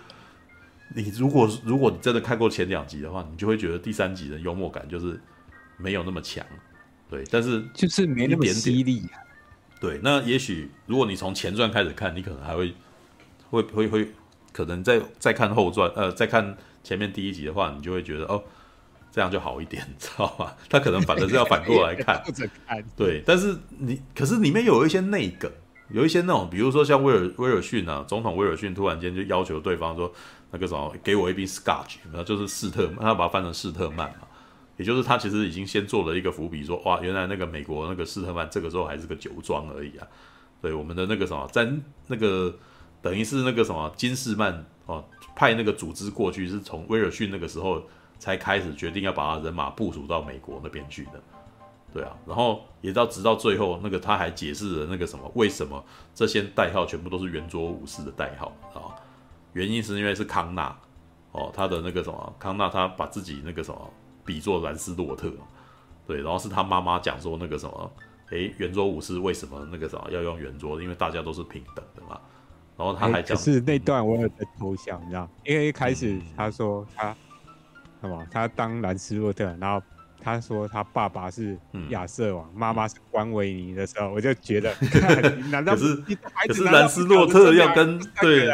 你如果如果你真的看过前两集的话，你就会觉得第三集的幽默感就是没有那么强，对，但是就是没那么犀利。对，那也许如果你从前传开始看，你可能还会会会会可能再再看后传，呃，再看前面第一集的话，你就会觉得哦。这样就好一点，知道吗？他可能反正是要反过来看，对。但是你可是里面有一些内梗，有一些那种，比如说像威尔威尔逊啊，总统威尔逊突然间就要求对方说，那个什么，给我一瓶 Scotch，然后就是士特，他把它翻成士特曼嘛，也就是他其实已经先做了一个伏笔，说哇，原来那个美国那个士特曼这个时候还是个酒庄而已啊。对，我们的那个什么，在那个等于是那个什么金士曼哦，派那个组织过去是从威尔逊那个时候。才开始决定要把他人马部署到美国那边去的，对啊，然后也到直到最后，那个他还解释了那个什么，为什么这些代号全部都是圆桌武士的代号啊？原因是因为是康纳哦，他的那个什么康纳，他把自己那个什么比作兰斯洛特，对，然后是他妈妈讲说那个什么，诶，圆桌武士为什么那个什么要用圆桌？因为大家都是平等的嘛。然后他还讲，可是那段我有在偷笑，你知道，因为一开始他说他。他当兰斯洛特，然后他说他爸爸是亚瑟王，妈、嗯、妈是关维尼的时候，我就觉得，难道可是可是兰斯洛特要跟对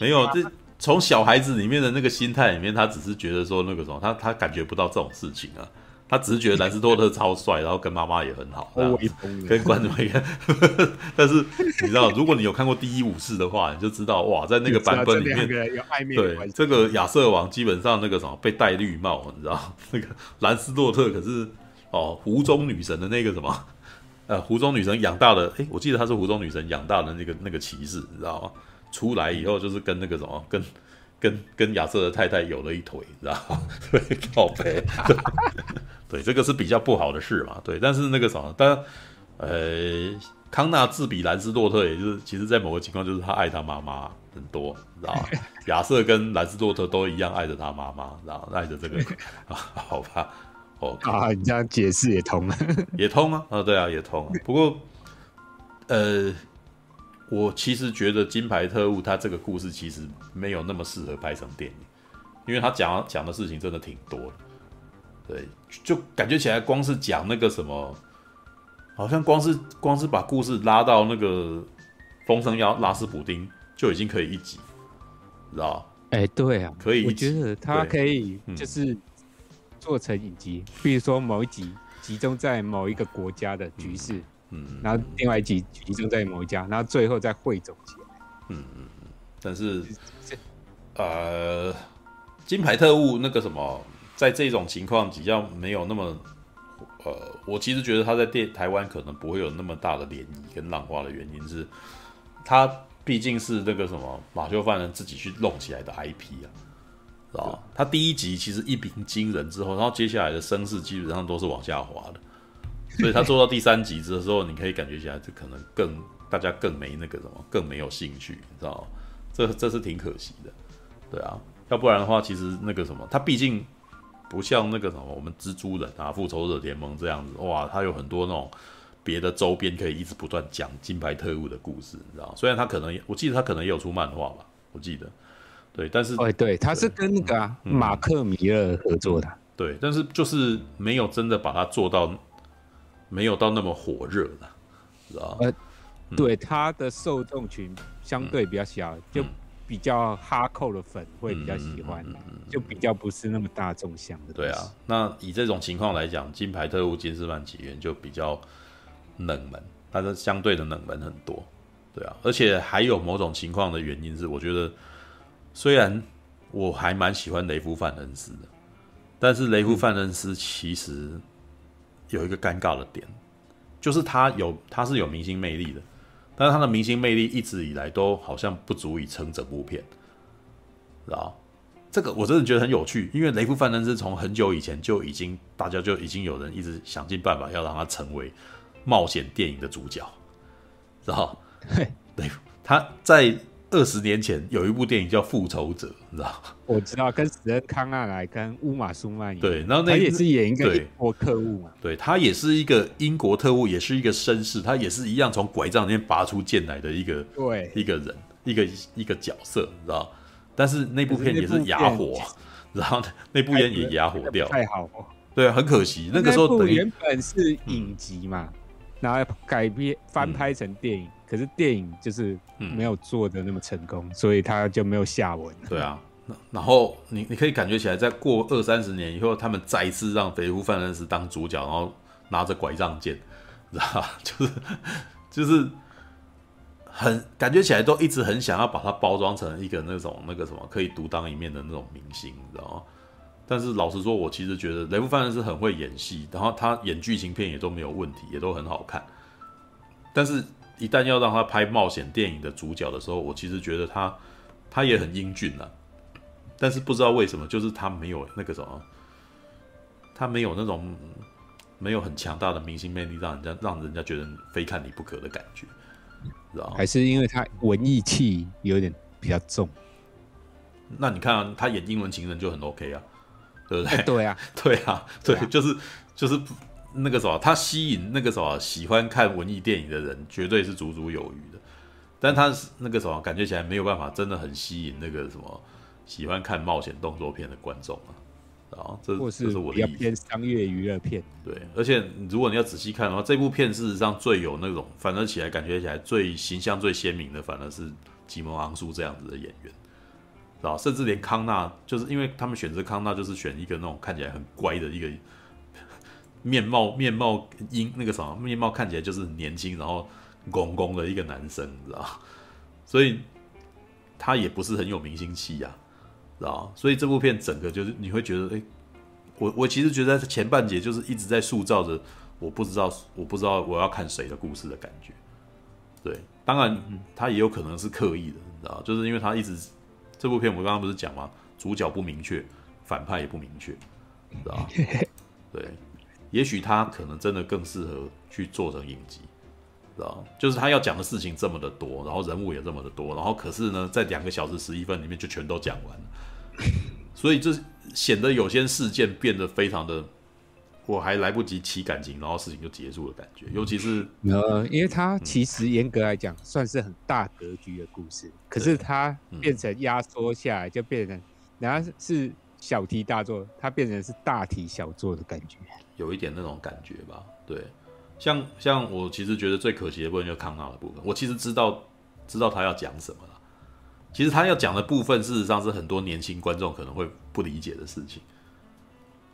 没有这从小孩子里面的那个心态里面，他只是觉得说那个什么，他他感觉不到这种事情啊。他只是觉得兰斯多特超帅，然后跟妈妈也很好，跟观众一样。但是你知道，如果你有看过第一武士的话，你就知道哇，在那个版本里面，对这个亚瑟王基本上那个什么被戴绿帽，你知道那个兰斯洛特可是哦湖中女神的那个什么 呃湖中女神养大的，诶，我记得他是湖中女神养大的那个那个骑士，你知道吗？出来以后就是跟那个什么跟。跟跟亚瑟的太太有了一腿，知道吗？对，靠北，对，这个是比较不好的事嘛。对，但是那个什么，当然，呃，康纳自比兰斯洛特，也就是其实，在某个情况，就是他爱他妈妈很多，知道吗？亚瑟跟兰斯洛特都一样爱着他妈妈，然后爱着这个啊，好吧，哦啊，你这样解释也通了，也通啊，啊，对啊，也通啊。不过，呃，我其实觉得《金牌特务》他这个故事其实没有那么适合拍成电影，因为他讲讲的事情真的挺多的，对，就感觉起来光是讲那个什么。好像光是光是把故事拉到那个风声要拉斯普丁就已经可以一集，知道哎、欸，对啊，可以。我觉得他可以就是做成影集，嗯、比如说某一集集中在某一个国家的局势，嗯，嗯，然后另外几集集中在某一家，然后最后再汇总起来。嗯嗯嗯。但是，呃，金牌特务那个什么，在这种情况比较没有那么。呃，我其实觉得他在电台湾可能不会有那么大的涟漪跟浪花的原因是，他毕竟是那个什么马修犯人自己去弄起来的 IP 啊，知道？他第一集其实一鸣惊人之后，然后接下来的声势基本上都是往下滑的，所以他做到第三集的时候，你可以感觉起来就可能更大家更没那个什么，更没有兴趣，你知道吗？这这是挺可惜的，对啊，要不然的话，其实那个什么，他毕竟。不像那个什么，我们蜘蛛人啊、复仇者联盟这样子，哇，他有很多那种别的周边可以一直不断讲金牌特务的故事，你知道？虽然他可能，我记得他可能也有出漫画吧，我记得，对，但是，哎，对，他是跟那个、啊嗯、马克米勒合作的，对，但是就是没有真的把它做到，没有到那么火热了，知道？呃，对，他的受众群相对比较小，嗯、就。比较哈扣的粉会比较喜欢，就比较不是那么大众向的。对啊，那以这种情况来讲，《金牌特务金丝曼起源》就比较冷门，它的相对的冷门很多。对啊，而且还有某种情况的原因是，我觉得虽然我还蛮喜欢雷夫范恩斯的，但是雷夫范恩斯其实有一个尴尬的点，就是他有他是有明星魅力的。但是他的明星魅力一直以来都好像不足以撑整部片，知道？这个我真的觉得很有趣，因为雷夫范恩是从很久以前就已经，大家就已经有人一直想尽办法要让他成为冒险电影的主角，知道？雷夫他在。二十年前有一部电影叫《复仇者》，你知道吗？我知道，跟史恩康纳莱跟乌玛苏曼演。对，然后那他也是演一个英国特务嘛。对，他也是一个英国特务，也是一个绅士，他也是一样从拐杖里面拔出剑来的一个对一个人，一个一个角色，你知道？但是那部片也是哑火，然后那部片也哑火掉，太好了。对啊，很可惜，那个时候等于原本是影集嘛，然后改编翻拍成电影。可是电影就是没有做的那么成功，嗯、所以他就没有下文。对啊，然后你你可以感觉起来，在过二三十年以后，他们再一次让雷夫范恩斯当主角，然后拿着拐杖剑，知道吧？就是就是很感觉起来都一直很想要把它包装成一个那种那个什么可以独当一面的那种明星，你知道吗？但是老实说，我其实觉得雷夫范恩斯很会演戏，然后他演剧情片也都没有问题，也都很好看，但是。一旦要让他拍冒险电影的主角的时候，我其实觉得他他也很英俊啊，但是不知道为什么，就是他没有那个什么，他没有那种没有很强大的明星魅力，让人家让人家觉得非看你不可的感觉，知道还是因为他文艺气有点比较重？那你看啊，他演英文情人就很 OK 啊，对不对？对啊，对啊，对，就是就是。那个什么，他吸引那个什么喜欢看文艺电影的人，绝对是足足有余的。但他那个什么，感觉起来没有办法，真的很吸引那个什么喜欢看冒险动作片的观众啊。啊，这这是我的意思。比较偏商业娱乐片。对，而且如果你要仔细看的话，这部片事实上最有那种，反而起来感觉起来最形象最鲜明的，反而是吉蒙昂苏这样子的演员，啊，甚至连康纳，就是因为他们选择康纳，就是选一个那种看起来很乖的一个。面貌面貌英那个什么面貌看起来就是很年轻，然后公公的一个男生，你知道 所以他也不是很有明星气呀，知道所以这部片整个就是你会觉得，哎、我我其实觉得前半节就是一直在塑造着我不知道我不知道我要看谁的故事的感觉。对，当然他也有可能是刻意的，你知道就是因为他一直这部片我们刚刚不是讲吗？主角不明确，反派也不明确，知道对。也许他可能真的更适合去做成影集，知道就是他要讲的事情这么的多，然后人物也这么的多，然后可是呢，在两个小时十一分里面就全都讲完了，所以这显得有些事件变得非常的，我还来不及起感情，然后事情就结束了感觉，尤其是呃，因为他其实严格来讲算是很大格局的故事，可是他变成压缩下来就变成，然后是小题大做，他变成是大题小做的感觉，有一点那种感觉吧，对。像像我其实觉得最可惜的部分就是康纳的部分，我其实知道知道他要讲什么了。其实他要讲的部分，事实上是很多年轻观众可能会不理解的事情。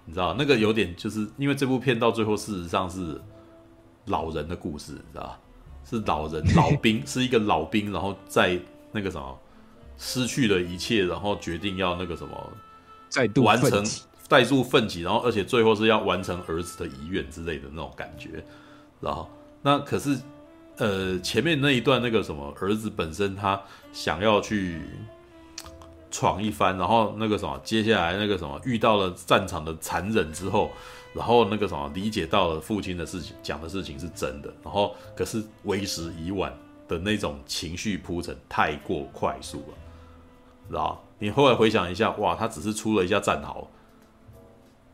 你知道那个有点就是因为这部片到最后事实上是老人的故事，你知道是老人老兵 是一个老兵，然后在那个什么失去了一切，然后决定要那个什么再度完成再度奋起，然后而且最后是要完成儿子的遗愿之类的那种感觉。然后，那可是，呃，前面那一段那个什么，儿子本身他想要去闯一番，然后那个什么，接下来那个什么，遇到了战场的残忍之后，然后那个什么，理解到了父亲的事情，讲的事情是真的，然后可是为时已晚的那种情绪铺陈太过快速了，知道？你后来回想一下，哇，他只是出了一下战壕，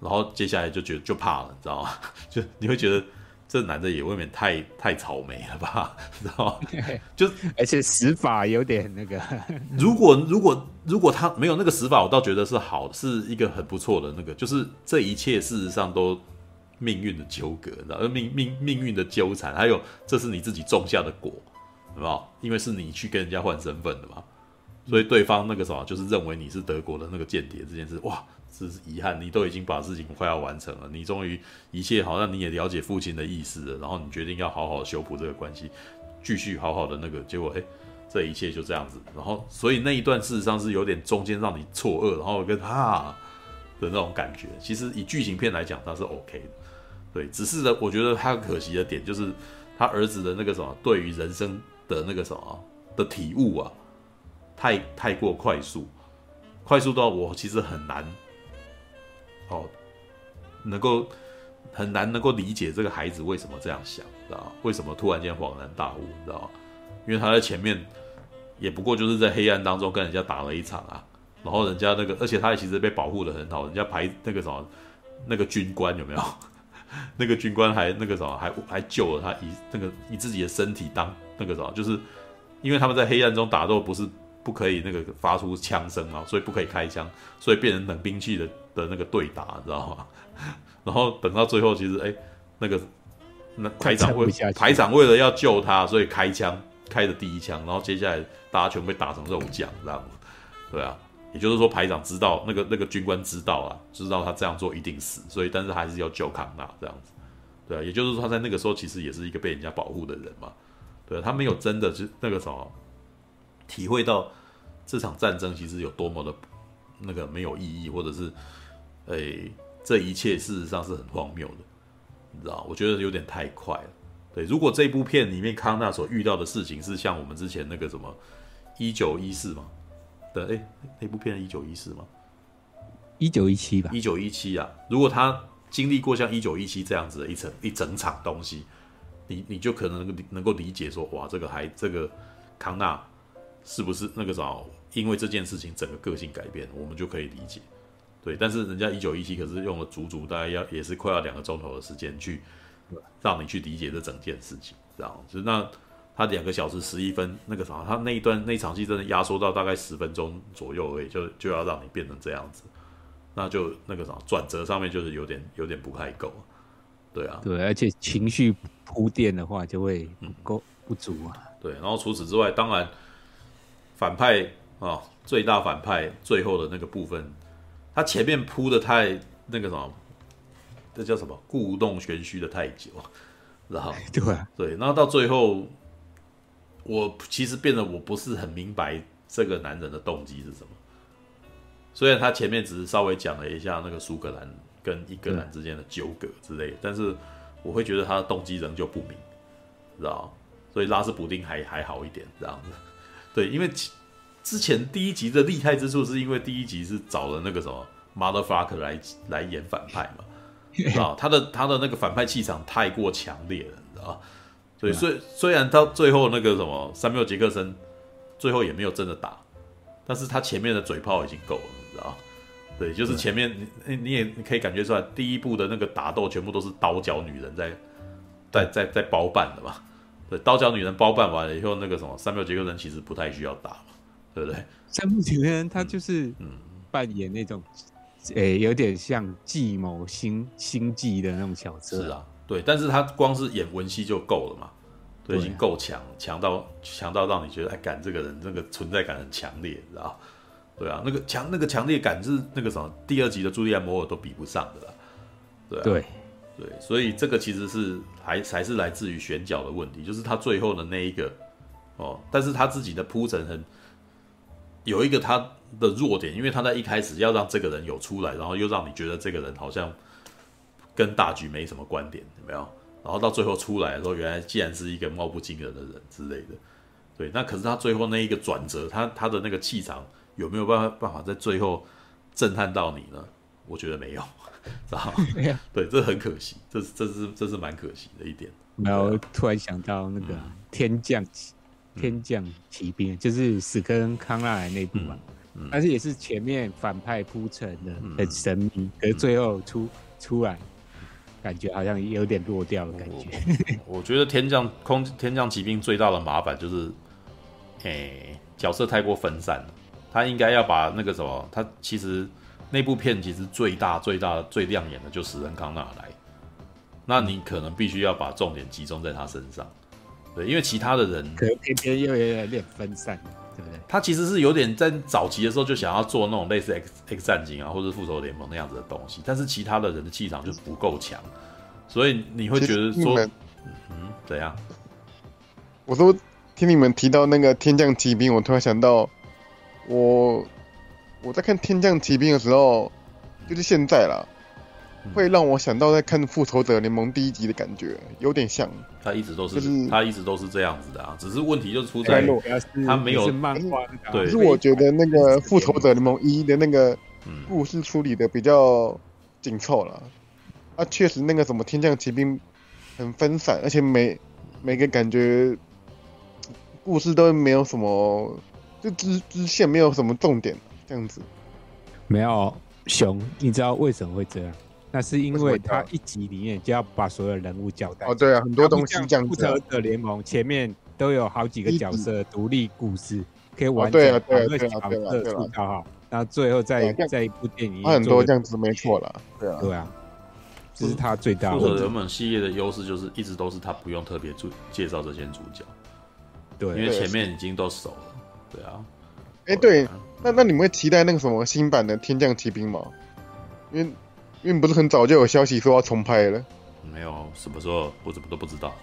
然后接下来就觉得就怕了，你知道吗？就你会觉得。这男的也未免太太草莓了吧，知道吗？就而且死法有点那个。如果如果如果他没有那个死法，我倒觉得是好，是一个很不错的那个。就是这一切事实上都命运的纠葛，知道命命命运的纠缠，还有这是你自己种下的果，好不好？因为是你去跟人家换身份的嘛，所以对方那个什么就是认为你是德国的那个间谍这件事，哇！这是遗憾，你都已经把事情快要完成了，你终于一切好像你也了解父亲的意思了，然后你决定要好好修补这个关系，继续好好的那个，结果哎，这一切就这样子，然后所以那一段事实上是有点中间让你错愕，然后跟啊的那种感觉。其实以剧情片来讲，它是 OK 的，对，只是呢，我觉得他可惜的点就是他儿子的那个什么对于人生的那个什么的体悟啊，太太过快速，快速到我其实很难。哦，能够很难能够理解这个孩子为什么这样想，知道为什么突然间恍然大悟，知道因为他在前面也不过就是在黑暗当中跟人家打了一场啊，然后人家那个，而且他也其实被保护的很好，人家排那个什么那个军官有没有？那个军官还那个什么还还救了他，以那个以自己的身体当那个什么，就是因为他们在黑暗中打斗不是。不可以那个发出枪声啊，所以不可以开枪，所以变成冷兵器的的那个对打，你知道吗？然后等到最后，其实哎，那个那排长为排长为了要救他，所以开枪开的第一枪，然后接下来大家全部被打成肉酱，知道吗？对啊，也就是说排长知道那个那个军官知道啊，知道他这样做一定死，所以但是还是要救康纳这样子，对啊，也就是说他在那个时候其实也是一个被人家保护的人嘛，对啊，他没有真的是那个什么体会到。这场战争其实有多么的那个没有意义，或者是，诶，这一切事实上是很荒谬的，你知道？我觉得有点太快了。对，如果这部片里面康纳所遇到的事情是像我们之前那个什么一九一四嘛，对，诶，那部片一九一四吗？一九一七吧。一九一七啊，如果他经历过像一九一七这样子的一层一整场东西，你你就可能能够能够理解说，哇，这个还这个康纳是不是那个什么？因为这件事情整个个性改变，我们就可以理解，对。但是人家一九一七可是用了足足大概要也是快要两个钟头的时间去让你去理解这整件事情，这样子。那他两个小时十一分那个啥，他那一段那一场戏真的压缩到大概十分钟左右而已，就就要让你变成这样子，那就那个啥转折上面就是有点有点不太够，对啊，对，而且情绪铺垫的话就会不够不足啊，对。然后除此之外，当然反派。啊、哦，最大反派最后的那个部分，他前面铺的太那个什么，这叫什么？故弄玄虚的太久，然后 对对，然后到最后，我其实变得我不是很明白这个男人的动机是什么。虽然他前面只是稍微讲了一下那个苏格兰跟英格兰之间的纠葛之类的，但是我会觉得他的动机仍旧不明，知道？所以拉斯普丁还还好一点这样子，对，因为。之前第一集的厉害之处，是因为第一集是找了那个什么 motherfucker 来来演反派嘛，知道他的他的那个反派气场太过强烈了，你知道所以虽虽然到最后那个什么三缪杰克森最后也没有真的打，但是他前面的嘴炮已经够了，你知道？对，就是前面你你也你可以感觉出来，第一部的那个打斗全部都是刀脚女人在在在在包办的嘛。对，刀脚女人包办完了以后，那个什么三缪杰克森其实不太需要打嘛，对不对？山缪杰克森他就是嗯扮演那种诶、嗯欸、有点像计谋心心计的那种角色。是啊。对，但是他光是演文熙就够了嘛，对，已经够强，强到强到让你觉得，哎，干这个人，这个存在感很强烈，知道？对啊，那个强，那个强烈感是那个什么，第二集的茱莉亚·摩尔都比不上的啦，对啊，对，对，所以这个其实是还还是来自于选角的问题，就是他最后的那一个，哦，但是他自己的铺陈很有一个他的弱点，因为他在一开始要让这个人有出来，然后又让你觉得这个人好像。跟大局没什么关联，有没有？然后到最后出来的时候，原来既然是一个貌不惊人的人之类的，对。那可是他最后那一个转折，他他的那个气场有没有办法办法在最后震撼到你呢？我觉得没有，知道吗？对，这很可惜，这是这是这是蛮可惜的一点。然后，突然想到那个天降、嗯、天降奇兵，就是史克跟康纳莱那部嘛，但是也是前面反派铺陈的很神秘，嗯、可是最后出出来。感觉好像有点落掉的感觉。我 觉得天降空天降奇兵最大的麻烦就是，诶、欸，角色太过分散了。他应该要把那个什么，他其实那部片其实最大最大最亮眼的就史恩康纳莱。那你可能必须要把重点集中在他身上，对，因为其他的人可能偏偏又有点分散，对不对？他其实是有点在早期的时候就想要做那种类似 X X 战警啊，或者复仇联盟那样子的东西，但是其他的人的气场就不够强。所以你会觉得说，嗯，怎样？我都听你们提到那个天降奇兵，我突然想到，我我在看天降奇兵的时候，就是现在啦，嗯、会让我想到在看复仇者联盟第一集的感觉，有点像。他一直都是，就是他一直都是这样子的啊，只是问题就出在他没有漫画。对，可是我觉得那个复仇者联盟一的那个故事处理的比较紧凑了。啊，确实那个什么天降奇兵很分散，而且每每个感觉故事都没有什么，就支支线没有什么重点，这样子。没有熊，你知道为什么会这样？那是因为他一集里面就要把所有人物交代。哦，对啊，很多东西这样子。复仇者联盟前面都有好几个角色独立故事，可以完整把那个角色塑造好，然后最后再再一部电影。很多这样子没错了，对啊，对啊。这是他最大的。复仇者联盟系列的优势就是一直都是他不用特别注介绍这些主角，对，因为前面已经都熟了，对啊。哎，对，那那你们会期待那个什么新版的天降奇兵吗？因为因为不是很早就有消息说要重拍了？没有，什么时候我怎么都不知道。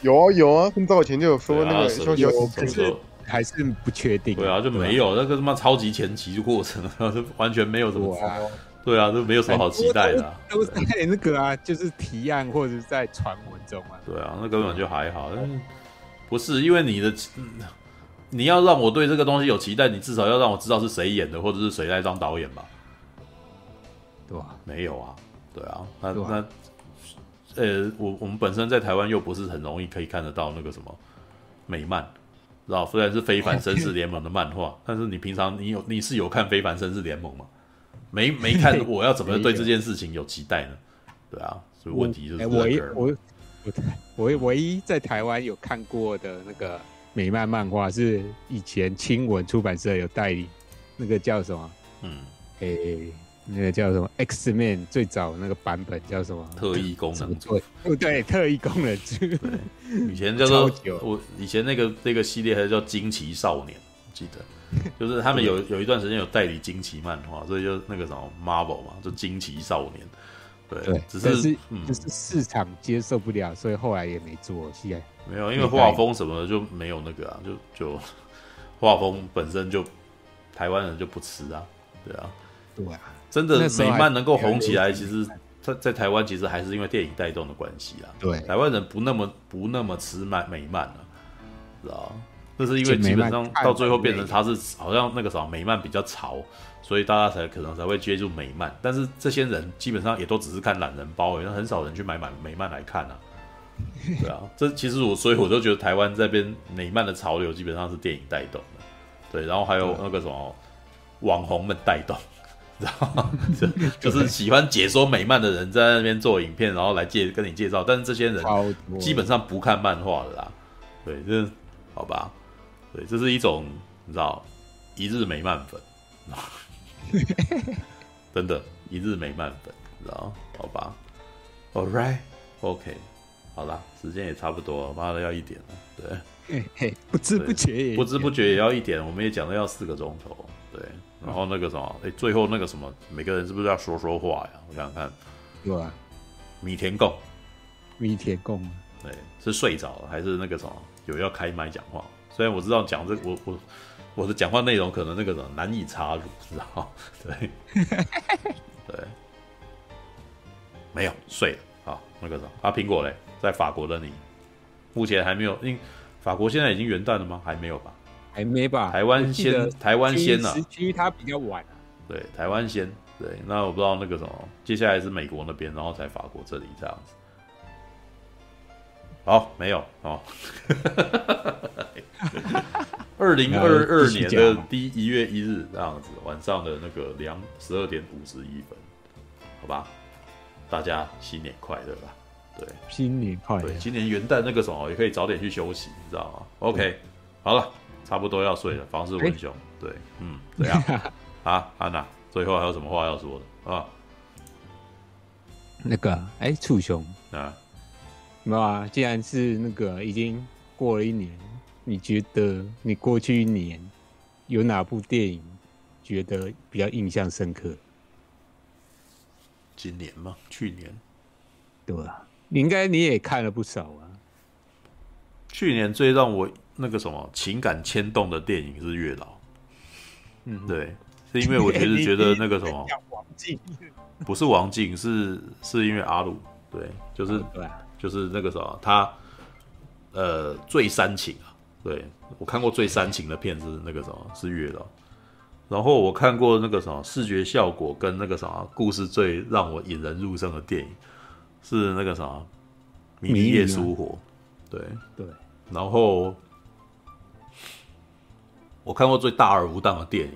有啊有啊，很早以前就有说那个消息，可是还是不确定。对啊，就没有那个他妈超级前期的过程，完全没有什么。对啊，都没有什么好期待的，啊，都在那个啊，就是提案或者是在传闻中啊。对啊，那根本就还好。不是因为你的，你要让我对这个东西有期待，你至少要让我知道是谁演的，或者是谁来当导演吧？对吧，没有啊。对啊，那那呃，我我们本身在台湾又不是很容易可以看得到那个什么美漫，知道？虽然是非凡绅士联盟的漫画，但是你平常你有你是有看非凡绅士联盟吗？没 没看，我要怎么对这件事情有期待呢？对啊，所以问题就是这个。我我我我唯一在台湾有看过的那个美漫漫画是以前青文出版社有代理，那个叫什么？嗯，诶，那个叫什么？X Man 最早那个版本叫什么？特异功能组。对对，特异功能组。以前叫做我以前那个那个系列还叫惊奇少年，记得。就是他们有有一段时间有代理惊奇漫画，所以就那个什么 Marvel 嘛，就惊奇少年，对，对只是就是市场接受不了，所以后来也没做。现在没有，因为画风什么的就没有那个啊，就就画风本身就台湾人就不吃啊，对啊，对啊，真的美漫能够红起来，其实在在台湾其实还是因为电影带动的关系啊。对，台湾人不那么不那么吃漫美漫了，知道。这是因为基本上到最后变成它是好像那个什么美漫比较潮，所以大家才可能才会接触美漫。但是这些人基本上也都只是看懒人包，也很少人去买买美漫来看啊。对啊，这其实我所以我就觉得台湾这边美漫的潮流基本上是电影带动的，对，然后还有那个什么网红们带动，知道吗？就 就是喜欢解说美漫的人在那边做影片，然后来介跟你介绍，但是这些人基本上不看漫画的啦，对，这好吧，对，这是一种你知道一日美漫粉，真的，一日美漫粉，你知道？好吧，All right，OK。好啦，时间也差不多了，妈的要一点了，对，嘿嘿，不知不觉也不知不觉也要一点，我们也讲了要四个钟头，对，然后那个什么，哎、嗯，最后那个什么，每个人是不是要说说话呀？我想想看，对啊，米田共，米田共，对，是睡着了还是那个什么有要开麦讲话？虽然我知道讲这个、我我我的讲话内容可能那个什么难以插入，知道 对，对，没有睡了，好，那个什么啊，苹果嘞？在法国的你，目前还没有，因法国现在已经元旦了吗？还没有吧？还没吧？台湾先，台湾先呢？时区它比较晚啊。对，台湾先。对，那我不知道那个什么，接下来是美国那边，然后才法国这里这样子。好，没有哦。二零二二年的第一月一日这样子，晚上的那个两十二点五十一分，好吧？大家新年快乐吧！对，新年快乐！对，今年元旦那个什么也可以早点去休息，你知道吗？OK，好了，差不多要睡了。房事文雄，对，嗯，怎样？啊，安娜，最后还有什么话要说的啊？那个，哎，楚雄啊，没有啊？既然是那个已经过了一年，你觉得你过去一年有哪部电影觉得比较印象深刻？今年吗？去年？对啊。你应该你也看了不少啊。去年最让我那个什么情感牵动的电影是《月老》。嗯，对，是因为我觉得觉得那个什么，王静，不是王静，是是因为阿鲁，对，就是对，就是那个什么，他呃最煽情啊，对，我看过最煽情的片子那个什么是《月老》，然后我看过那个什么视觉效果跟那个什么故事最让我引人入胜的电影。是那个啥，《迷离夜苏活》，对。对。然后我看过最大而无当的电影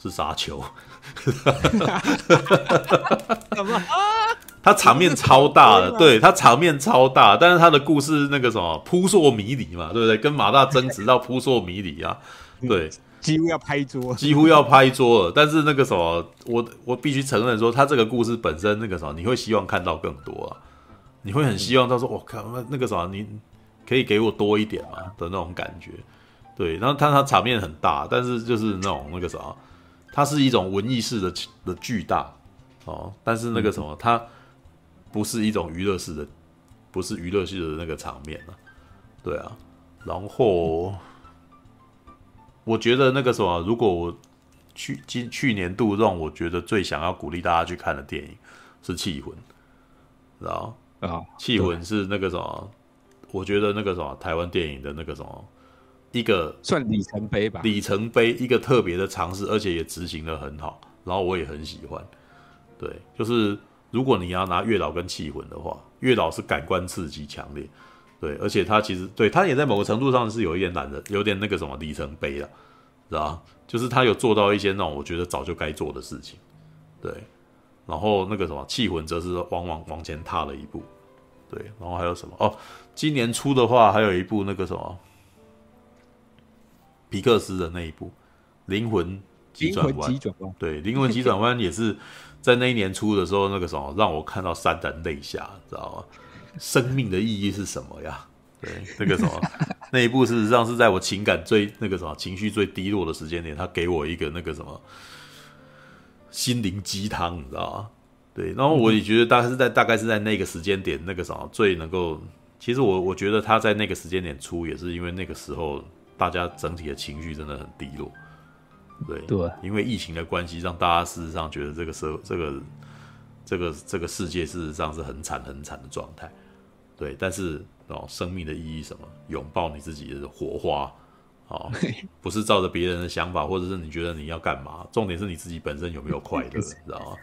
是《沙丘》，什么？他场面超大的，对，他场面超大，但是他的故事那个什么扑朔迷离嘛，对不对？跟马大争执到扑朔迷离啊，对。几乎要拍桌，几乎要拍桌了。但是那个什么，我我必须承认说，他这个故事本身那个什么，你会希望看到更多啊。你会很希望他说，我、嗯、靠，那那个什么，你可以给我多一点嘛的那种感觉。对，然后他他场面很大，但是就是那种那个什么，它是一种文艺式的的巨大哦。但是那个什么，它不是一种娱乐式的，不是娱乐式的那个场面啊。对啊，然后。我觉得那个什么，如果我去今去年度让我觉得最想要鼓励大家去看的电影是《气魂》，知道吗？啊，《气魂》是那个什么？我觉得那个什么台湾电影的那个什么一个算里程碑吧，里程碑一个特别的尝试，而且也执行的很好，然后我也很喜欢。对，就是如果你要拿《月老》跟《气魂》的话，《月老》是感官刺激强烈。对，而且他其实对他也在某个程度上是有一点懒的，有点那个什么里程碑了，知道就是他有做到一些那种我觉得早就该做的事情，对。然后那个什么气魂则是往往往前踏了一步，对。然后还有什么？哦，今年初的话还有一部那个什么皮克斯的那一部《灵魂急转弯》，对，《灵魂急转弯》也是在那一年初的时候，那个什么让我看到潸然泪下，知道吗？生命的意义是什么呀？对，那个什么，那一部事实上是在我情感最那个什么情绪最低落的时间点，他给我一个那个什么心灵鸡汤，你知道吗？对，然后我也觉得大概是在大概是在那个时间点，那个什么最能够，其实我我觉得他在那个时间点出也是因为那个时候大家整体的情绪真的很低落，对对，因为疫情的关系，让大家事实上觉得这个社这个这个这个世界事实上是很惨很惨的状态。对，但是哦，生命的意义什么？拥抱你自己的火花，哦，不是照着别人的想法，或者是你觉得你要干嘛？重点是你自己本身有没有快乐，你知道吗？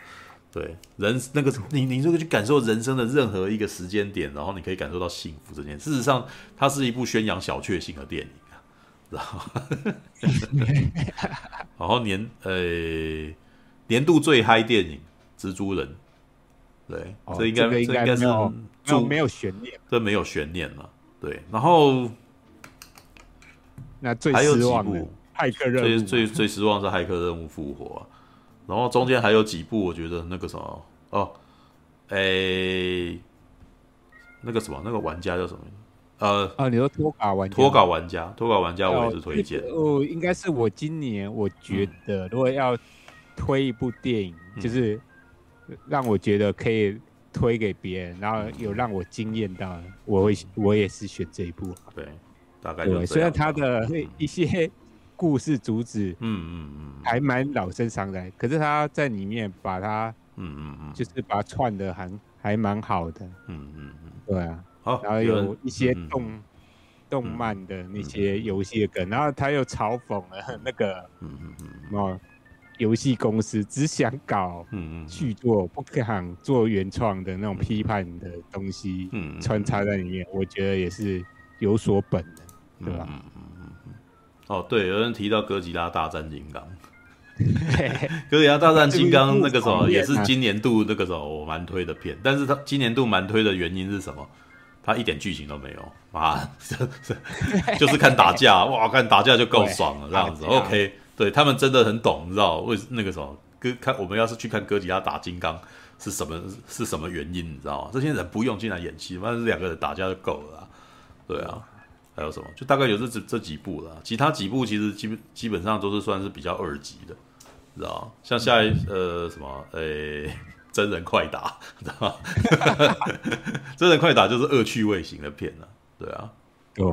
对，人那个你你如果去感受人生的任何一个时间点，然后你可以感受到幸福这件事。事实上，它是一部宣扬小确幸的电影啊，然后，然后年呃年度最嗨电影《蜘蛛人》，对，哦、这应该这，应该这应该是就没有悬念，这没有悬念了。对，然后那最还有几部骇客任务，最最最失望是骇客任务复活、啊。然后中间还有几部，我觉得那个什么哦，诶，那个什么那个玩家叫什么？呃，啊，你说脱稿玩家？脱稿玩家，脱稿玩家，我也是推荐。哦，应该是我今年我觉得，如果要推一部电影，嗯、就是让我觉得可以推给别人，然后有让我惊艳到，我会我也是选这一部。对，大概对。虽然他的一些。故事主旨，嗯嗯嗯，还蛮老生常谈，可是他在里面把它，嗯嗯嗯，就是把它串的还还蛮好的，嗯嗯嗯，对啊，好，然后有一些动动漫的那些游戏的梗，然后他又嘲讽了那个，嗯嗯嗯，哦，游戏公司只想搞嗯嗯续作，不想做原创的那种批判的东西，嗯，穿插在里面，我觉得也是有所本的，对吧？哦，对，有人提到哥吉拉大战金刚，哥吉拉大战金刚 那个时候也是今年度那个时候我蛮推的片，但是他今年度蛮推的原因是什么？他一点剧情都没有 啊，就是看打架，哇，看打架就够爽了这样子。OK，对他们真的很懂，你知道为那个什么哥看我们要是去看哥吉拉打金刚是什么是什么原因？你知道吗？这些人不用进来演戏，反正两个人打架就够了，对啊。还有什么？就大概有这这这几部了，其他几部其实基本基本上都是算是比较二级的，知道吗？像下一呃什么诶、欸，真人快打，知道吗？真人快打就是恶趣味型的片了，对啊。对。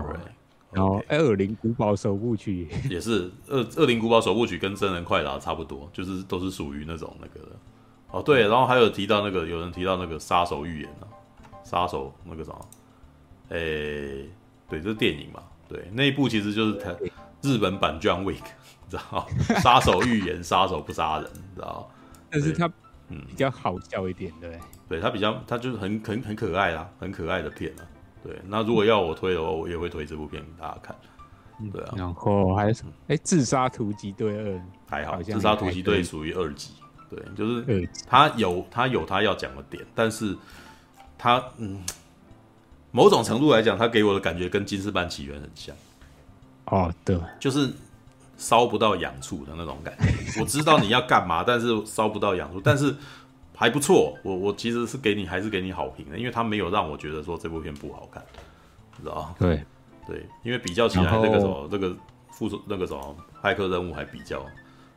然后《二零古堡首部曲》也是《二二零古堡首部曲》跟真人快打差不多，就是都是属于那种那个的。哦，对，然后还有提到那个有人提到那个杀手预言啊，杀手那个什么，诶、欸。对，这是电影嘛？对，那一部其实就是他日本版 John Wick，你知道杀手预言，杀手不杀人，你知道但是他嗯比较好笑一点，对。对他比较，他就是很很很可爱啦，很可爱的片啊。对，那如果要我推的话，我也会推这部片给大家看。对啊。然后还有什么？哎，自杀突击队二还好，自杀突击队属于二级。对，就是他有他有他要讲的点，但是他嗯。某种程度来讲，他给我的感觉跟《金士班起源》很像。哦，对，就是烧不到痒处的那种感觉。我知道你要干嘛，但是烧不到痒处，但是还不错。我我其实是给你还是给你好评的，因为他没有让我觉得说这部片不好看，知道吗？对对，因为比较起来，这个什么，这个副手那个什么骇客任务还比较，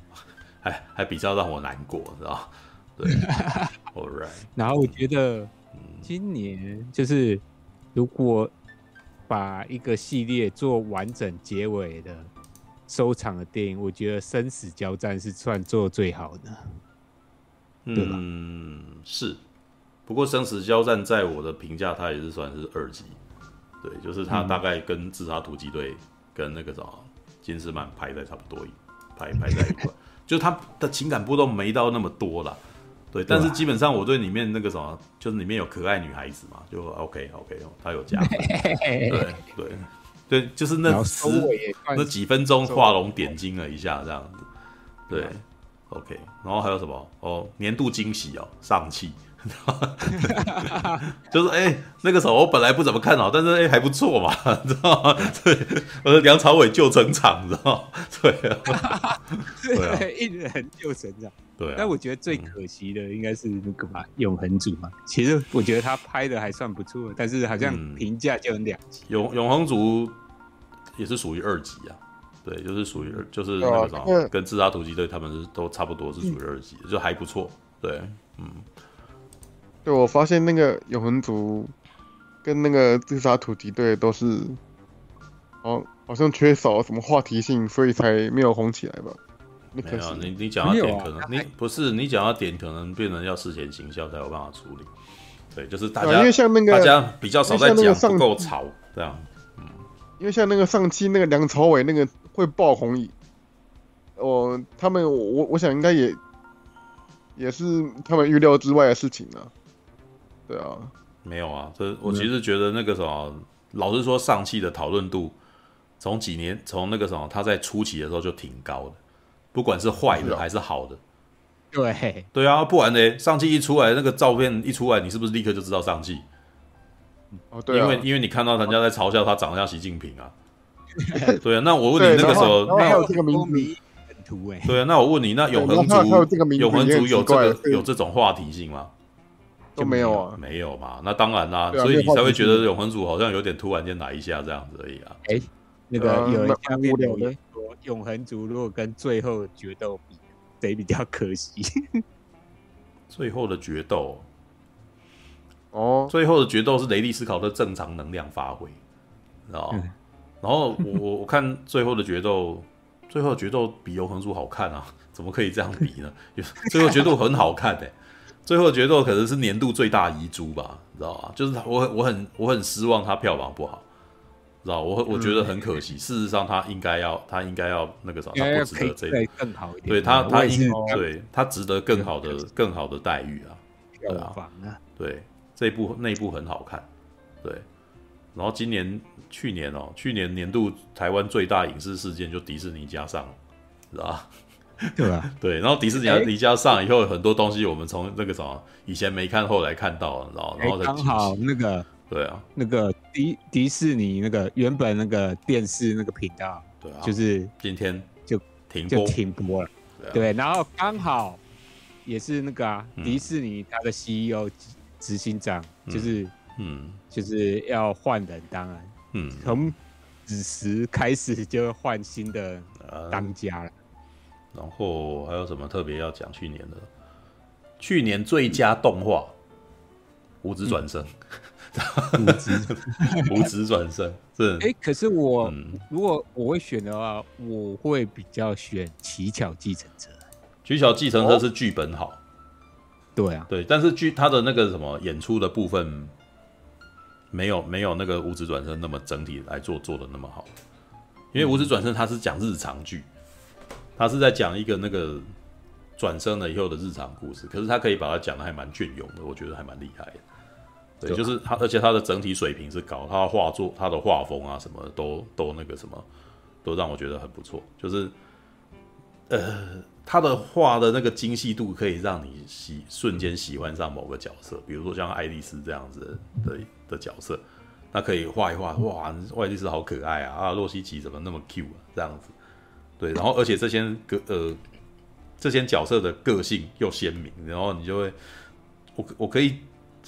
还还比较让我难过，知道吗？对，All right。然后我觉得今年就是。如果把一个系列做完整结尾的收场的电影，我觉得《生死交战》是算做最好的，对吧？嗯，是。不过《生死交战》在我的评价，它也是算是二级。对，就是它大概跟《自杀突击队》跟那个什么金士曼排在差不多，排排在一块，就是它的情感波动没到那么多啦。对，但是基本上我对里面那个什么，就是里面有可爱女孩子嘛，就 OK OK，他有加分，对对对，就是那十那几分钟画龙点睛了一下这样子，对，OK，然后还有什么哦，年度惊喜哦，上气。就是哎、欸，那个时候我本来不怎么看好，但是哎、欸、还不错嘛，知道吗？对，梁朝伟救成长，知道吗？对啊，对啊，一人救成长。对，但我觉得最可惜的应该是那个吧，永恒族嘛。其实我觉得他拍的还算不错，但是好像评价就很两极。永永恒族也是属于二级啊，对，就是属于就是那个什么，嗯、跟自杀突击队他们是都差不多是属于二级，就还不错。对，嗯。对，我发现那个永恒族跟那个自杀突击队都是，好，好像缺少什么话题性，所以才没有红起来吧？没有，你你讲到点可能，啊、你不是你讲到点可能变成要事前行销才有办法处理。对，就是大家，因为像那个大家比较少在讲，不够吵这样。嗯，因为像那个上期那个梁朝伟那个会爆红，哦，他们我我想应该也。也是他们预料之外的事情啊。对啊，没有啊，这我其实觉得那个什么，嗯、老实说，上期的讨论度从几年从那个什么，他在初期的时候就挺高的，不管是坏的还是好的。对对啊，不然呢，上汽一出来，那个照片一出来，你是不是立刻就知道上汽？哦，对啊，因为因为你看到人家在嘲笑他长得像习近平啊。对啊，那我问你，那个时候那有这个名字对啊，那我问你，那永恒族永恒族有这个有这种话题性吗？都没有啊，没有嘛？那当然啦，所以你才会觉得永恒族好像有点突然间来一下这样子而已啊。哎，那个有一下面留言说，永恒族如果跟最后决斗比。谁比较可惜？最后的决斗哦，最后的决斗是雷利斯考特正常能量发挥，知道、嗯、然后我我 我看最后的决斗，最后的决斗比永恒族好看啊？怎么可以这样比呢？最后决斗很好看哎、欸，最后的决斗可能是年度最大遗珠吧，你知道吧？就是我我很我很失望，他票房不好。知道我我觉得很可惜。事实上，他应该要，他应该要那个什么，他不值得这个更好一点。对他，他应对他值得更好的、更好的待遇啊。对啊，对这一部那一部很好看。对，然后今年、去年哦，去年年度台湾最大影视事件就迪士尼加上，知道吧？对啊，对，然后迪士尼离家上以后，很多东西我们从那个什么以前没看，后来看到了，然后然后刚好那个。对啊，那个迪迪士尼那个原本那个电视那个频道，对啊，就是今天就停就停播了，对，啊、对，然后刚好也是那个啊，嗯、迪士尼他的 CEO 执行长就是嗯。就是要换人，当然嗯。从子时开始就换新的当家了、啊，然后还有什么特别要讲？去年的？去年最佳动画《五指转生》。嗯。无 职无职转身，是哎、欸，可是我、嗯、如果我会选的话，我会比较选《乞巧计程车》。《乞巧计程车》是剧本好，对啊，对，但是剧他的那个什么演出的部分，没有没有那个《无职转生》那么整体来做做的那么好，因为《无职转生》他是讲日常剧，他是在讲一个那个转身了以后的日常故事，可是他可以把它讲的还蛮隽永的，我觉得还蛮厉害的。对，就是他，而且他的整体水平是高，他的画作、他的画风啊，什么都都那个什么，都让我觉得很不错。就是，呃，他的画的那个精细度可以让你喜瞬间喜欢上某个角色，比如说像爱丽丝这样子的的，角色，那可以画一画，哇，爱丽丝好可爱啊，啊，洛西奇怎么那么 Q 啊，这样子。对，然后而且这些个呃，这些角色的个性又鲜明，然后你就会，我我可以。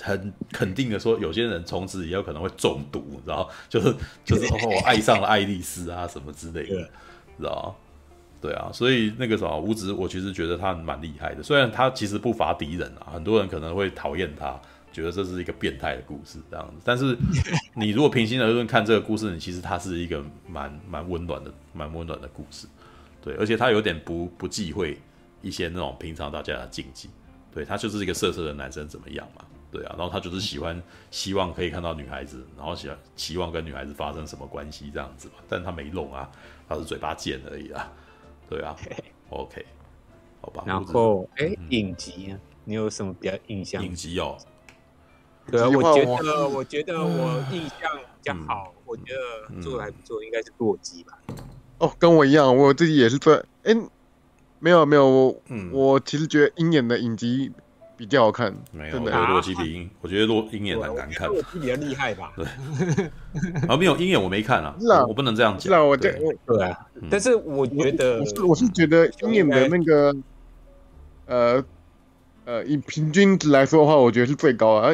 很肯定的说，有些人从此也有可能会中毒，然后 就是就是我爱上了爱丽丝啊什么之类的，知道对啊，所以那个什么无职，我其实觉得他蛮厉害的。虽然他其实不乏敌人啊，很多人可能会讨厌他，觉得这是一个变态的故事这样子。但是 你如果平心而论看这个故事，你其实他是一个蛮蛮温暖的、蛮温暖的故事。对，而且他有点不不忌讳一些那种平常大家的禁忌。对，他就是一个色色的男生怎么样嘛？对啊，然后他就是喜欢，希望可以看到女孩子，然后喜欢期望跟女孩子发生什么关系这样子嘛，但他没弄啊，他是嘴巴贱而已啊，对啊，OK，好吧。然后，哎、欸，影集啊，你有什么比较印象？影集哦，对啊，我觉得，我觉得我印象比较好，嗯、我觉得做的还不错，应该是洛基吧。哦，跟我一样，我自己也是做，哎、欸，没有没有，我、嗯、我其实觉得鹰眼的影集。比较好看，没有，我觉得洛基比鹰，我觉得洛鹰眼很难看。洛基比较厉害吧？对，啊，没有鹰眼我没看啊，我不能这样讲。是啊，我这对啊，但是我觉得，我是我是觉得鹰眼的那个，呃呃，以平均值来说的话，我觉得是最高啊。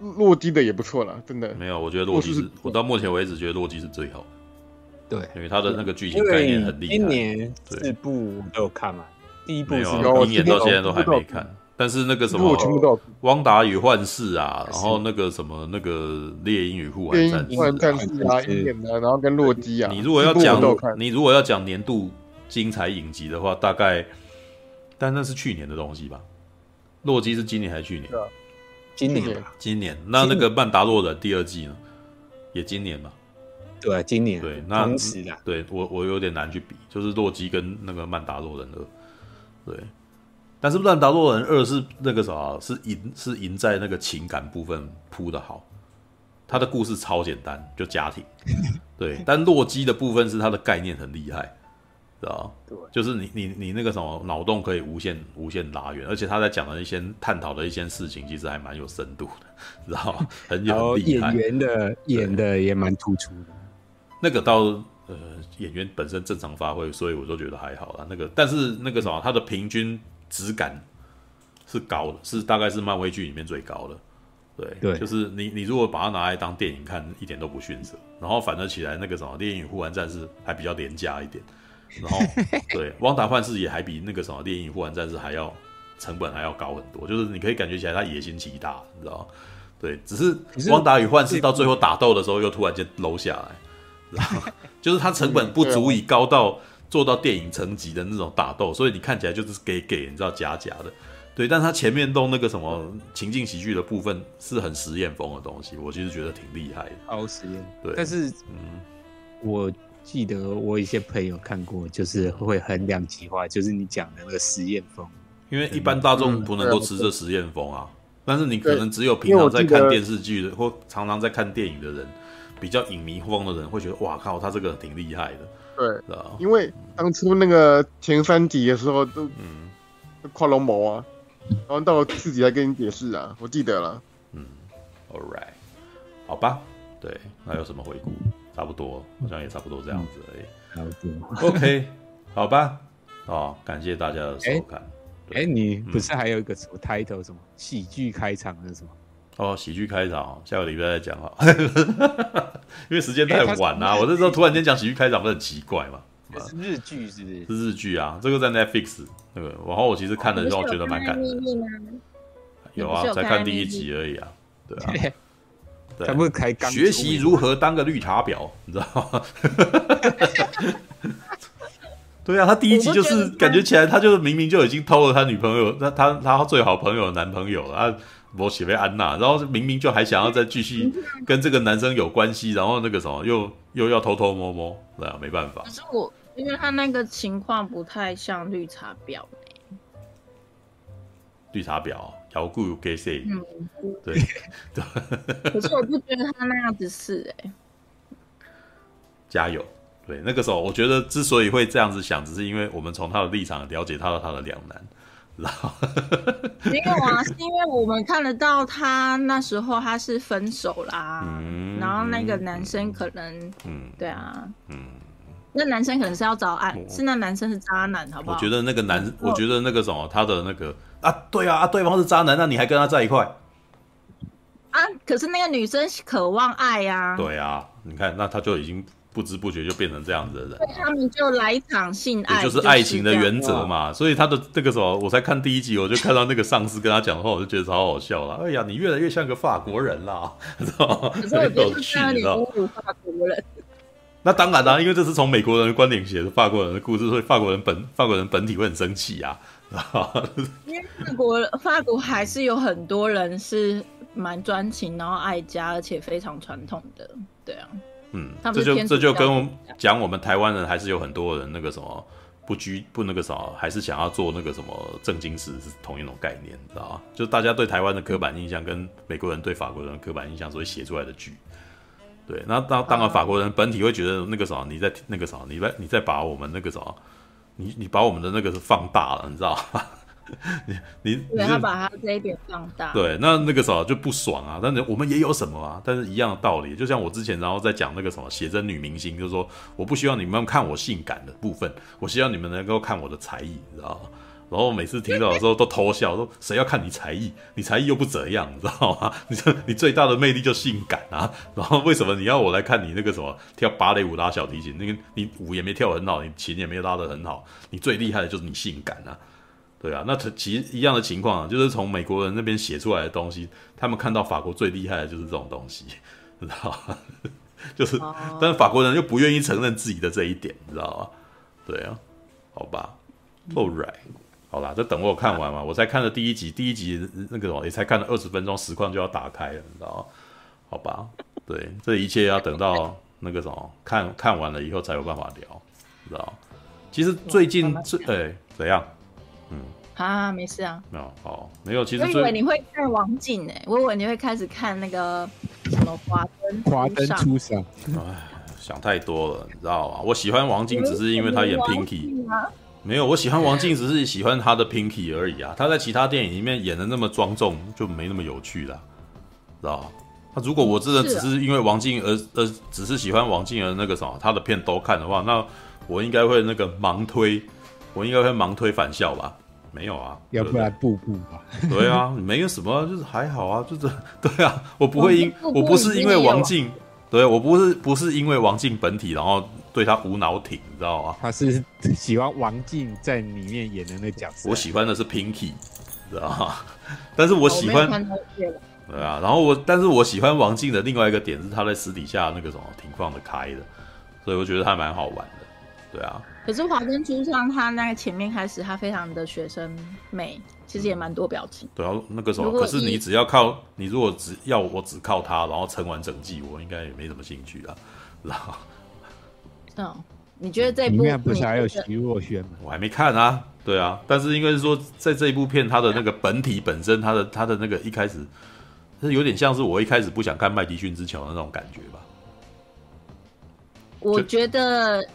洛基的也不错啦，真的。没有，我觉得洛基是，我到目前为止觉得洛基是最好的。对，因为他的那个剧情概念很厉害。今年四部都有看嘛？第一部是鹰眼，到现在都还没看。但是那个什么，《汪达与幻视》啊，然后那个什么那个《猎鹰与护卫战士》啊，鹰眼的，然后跟洛基啊。你如果要讲，你如果要讲年度精彩影集的话，大概，但那是去年的东西吧？洛基是今年还是去年？今年，今年。那那个《曼达洛人》第二季呢？也今年嘛？对，今年。对，那对我我有点难去比，就是洛基跟那个《曼达洛人》的，对。但是《乱打洛人二》是那个啥，是赢是赢在那个情感部分铺的好，他的故事超简单，就家庭。对，但洛基的部分是他的概念很厉害，知道对，就是你你你那个什么脑洞可以无限无限拉远，而且他在讲的一些探讨的一些事情，其实还蛮有深度的，知道很有厉害。演员的演的也蛮突出的。那个到呃演员本身正常发挥，所以我都觉得还好啦。那个但是那个什么，他的平均。质感是高的，是大概是漫威剧里面最高的。对，对，就是你你如果把它拿来当电影看，一点都不逊色。然后反而起来那个什么《猎鹰与护环战士》还比较廉价一点。然后对，《汪达幻视》也还比那个什么《猎鹰与护环战士》还要成本还要高很多。就是你可以感觉起来他野心极大，你知道吗？对，只是《汪达与幻视》到最后打斗的时候又突然间 low 下来，然后？就是它成本不足以高到。做到电影层级的那种打斗，所以你看起来就是给给，你知道假假的，对。但他前面弄那个什么情境喜剧的部分是很实验风的东西，我其实觉得挺厉害的。好实验，对。但是，嗯，我记得我一些朋友看过，就是会很两极化，就是你讲的那个实验风。因为一般大众不能够吃这实验风啊，但是你可能只有平常在看电视剧的或常常在看电影的人，比较影迷风的人会觉得，哇靠，他这个挺厉害的。对，因为当初那个前三集的时候都，嗯，跨龙谋啊，然后到自己来跟你解释啊，我记得了。嗯，All right，好吧，对，那有什么回顾？差不多，好像也差不多这样子而已。差不多。OK，好吧，哦，感谢大家的收看。哎，你不是还有一个什么 title 什么喜剧开场还是什么？哦，喜剧开场，下个礼拜再讲哈，因为时间太晚了，啊，我这时候突然间讲喜剧开场，不是很奇怪吗？是日剧是不是？是日剧啊，这个在 Netflix 那个，然后我其实看的时候觉得蛮感人。有啊，才看第一集而已啊，对啊，对，他不是开学习如何当个绿茶婊，你知道吗？对啊，他第一集就是感觉起来，他就是明明就已经偷了他女朋友，他他他最好朋友的男朋友了啊。我写为安娜，然后明明就还想要再继续跟这个男生有关系，然后那个什么又又要偷偷摸摸，对啊，没办法。可是我因为他那个情况不太像绿茶婊，绿茶婊，摇顾给谁？嗯，对对。可是我不觉得他那样子是哎。加油！对，那个时候我觉得之所以会这样子想，只是因为我们从他的立场了解他的他的两难。没有啊，是因为我们看得到他那时候他是分手啦，嗯、然后那个男生可能，嗯，对啊，嗯，那男生可能是要找爱，是那男生是渣男，好不好？我觉得那个男，我觉得那个什么，他的那个啊，对啊，对方是渣男，那你还跟他在一块？啊，可是那个女生渴望爱呀、啊，对啊，你看，那他就已经。不知不觉就变成这样子的人，他们就来一场性爱，就是爱情的原则嘛。所以他的这个时候，我才看第一集，我就看到那个上司跟他讲的话，我就觉得超好笑了。哎呀，你越来越像个法国人啦，知道吗？很有趣，你知道吗？法国人。那当然啦、啊，因为这是从美国人的观点写的法国人的故事，所以法国人本法国人本体会很生气呀。因为法国法国还是有很多人是蛮专情，然后爱家，而且非常传统的，对啊。嗯，这就这就跟讲我们台湾人还是有很多人那个什么不拘不那个什么，还是想要做那个什么正经事是同一种概念，知道吗？就大家对台湾的刻板印象跟美国人对法国人的刻板印象所以写出来的剧，对，那当当然法国人本体会觉得那个什么你在那个什么你在你在把我们那个什么你你把我们的那个是放大了，你知道吗？你你对他把他这一点放大，对，那那个时候就不爽啊。但是我们也有什么啊？但是一样的道理，就像我之前然后在讲那个什么写真女明星，就是说我不希望你们看我性感的部分，我希望你们能够看我的才艺，你知道吗？然后每次听到的时候都偷笑，说谁要看你才艺？你才艺又不怎样，你知道吗？你 你最大的魅力就性感啊。然后为什么你要我来看你那个什么跳芭蕾舞拉小提琴？那个你舞也没跳很好，你琴也没拉得很好，你最厉害的就是你性感啊。对啊，那其实一样的情况啊，就是从美国人那边写出来的东西，他们看到法国最厉害的就是这种东西，知道吗？就是，但是法国人又不愿意承认自己的这一点，你知道吗？对啊，好吧，All right，好啦，就等我看完嘛，我才看了第一集，第一集那个什么也才看了二十分钟，实况就要打开了，你知道吗？好吧，对，这一切要等到那个什么看看完了以后才有办法聊，知道吗？其实最近最哎怎样？嗯，啊，没事啊。没有，好，没有。其实我以为你会看王净诶，我以为你会开始看那个什么华灯华灯初上。哎，想太多了，你知道吗？我喜欢王静，只是因为他演 Pinky。没有，我喜欢王静，只是喜欢他的 Pinky 而已啊。他在其他电影里面演的那么庄重，就没那么有趣了，知道吗？他如果我真的只是因为王静而而只是喜欢王静而那个什么他的片都看的话，那我应该会那个盲推，我应该会盲推返校吧？没有啊，要不然步步吧？对啊，没有什么，就是还好啊，就是 对啊，我不会因我不是因为王静，对我不是不是因为王静本体，然后对他无脑挺，你知道吗？他是喜欢王静在里面演的那角色，我喜欢的是 Pinky，知道吗？但是我喜欢。对啊，然后我，但是我喜欢王静的另外一个点是他在私底下那个什么挺放得开的，所以我觉得他蛮好玩的。对啊，可是华灯初上他那个前面开始他非常的学生妹，其实也蛮多表情。对啊，那个时候可是你只要靠你，如果只要我只靠他，然后撑完整季，我应该也没什么兴趣啊。然后，嗯，你觉得这部不是还有徐若瑄吗？我还没看啊。对啊，但是应该是说在这一部片，他的那个本体本身，他的他的那个一开始。是有点像是我一开始不想看麦迪逊之桥的那种感觉吧。我觉得，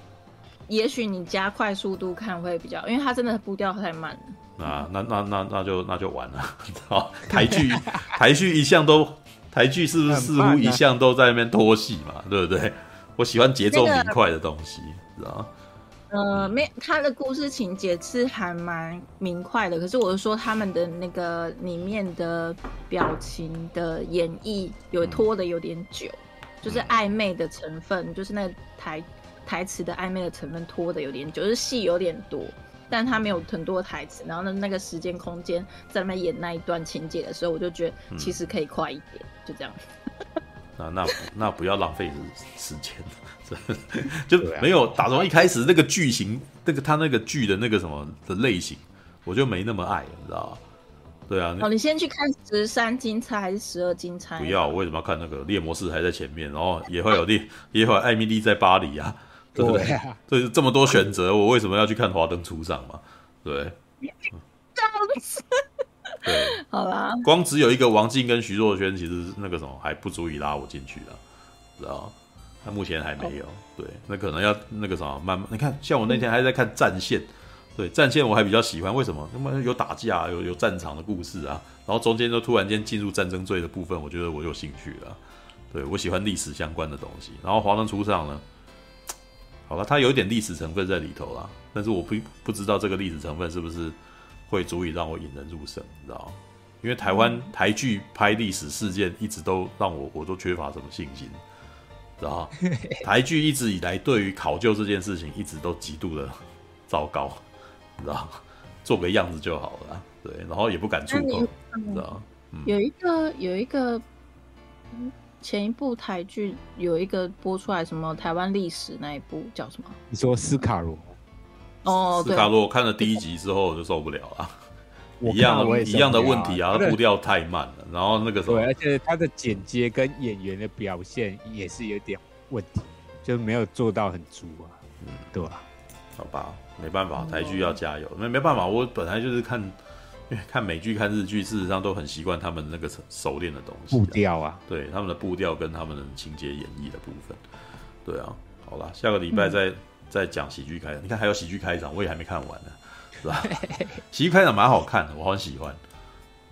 也许你加快速度看会比较，因为它真的步调太慢了。啊，那那那那就那就完了。好，台剧 台剧一向都台剧是不是似乎一向都在那边拖戏嘛？对不对？我喜欢节奏明快的东西，知道吗？呃，没，他的故事情节是还蛮明快的，可是我是说他们的那个里面的表情的演绎有拖的有点久，就是暧昧的成分，就是那台台词的暧昧的成分拖的有点久，就是戏有点多，但他没有很多台词，然后呢，那个时间空间在那演那一段情节的时候，我就觉得其实可以快一点，就这样。那那那不要浪费时间。就没有打从一开始那个剧情，那个他那个剧的那个什么的类型，我就没那么爱，你知道吗？对啊，哦，你先去看十三金钗还是十二金钗？不要，我为什么要看那个猎魔士还在前面，然后也会有猎，也会有艾米丽在巴黎啊，对不对？所以这么多选择，我为什么要去看华灯初上嘛？对，这样子，对，好啦，光只有一个王静跟徐若瑄，其实那个什么还不足以拉我进去的，知道吗？他目前还没有，对，那可能要那个什么慢慢。你看，像我那天还在看战线，对，战线我还比较喜欢，为什么？那么有打架，有有战场的故事啊，然后中间就突然间进入战争罪的部分，我觉得我有兴趣了。对，我喜欢历史相关的东西。然后华灯初上呢，好了，它有一点历史成分在里头啦，但是我不不知道这个历史成分是不是会足以让我引人入胜，你知道吗？因为台湾台剧拍历史事件一直都让我我都缺乏什么信心。然后 台剧一直以来对于考究这件事情一直都极度的糟糕，你知道做个样子就好了，对，然后也不敢触碰，知道有一个有一个前一部台剧有一个播出来什么台湾历史那一部叫什么？你说斯卡罗？哦，斯卡罗，我看了第一集之后我就受不了了。一样的一样的问题啊，步调太慢了，然后那个时候，对，而且他的剪接跟演员的表现也是有点问题，就没有做到很足啊，嗯，对吧？好吧，没办法，台剧要加油，没没办法，我本来就是看，因 为看美剧、看日剧，事实上都很习惯他们那个熟练的东西，步调啊，对，他们的步调跟他们的情节演绎的部分，对啊，好了，下个礼拜再再讲喜剧开场，你看还有喜剧开场，我也还没看完呢。是吧？喜剧开场蛮好看的，我很喜欢，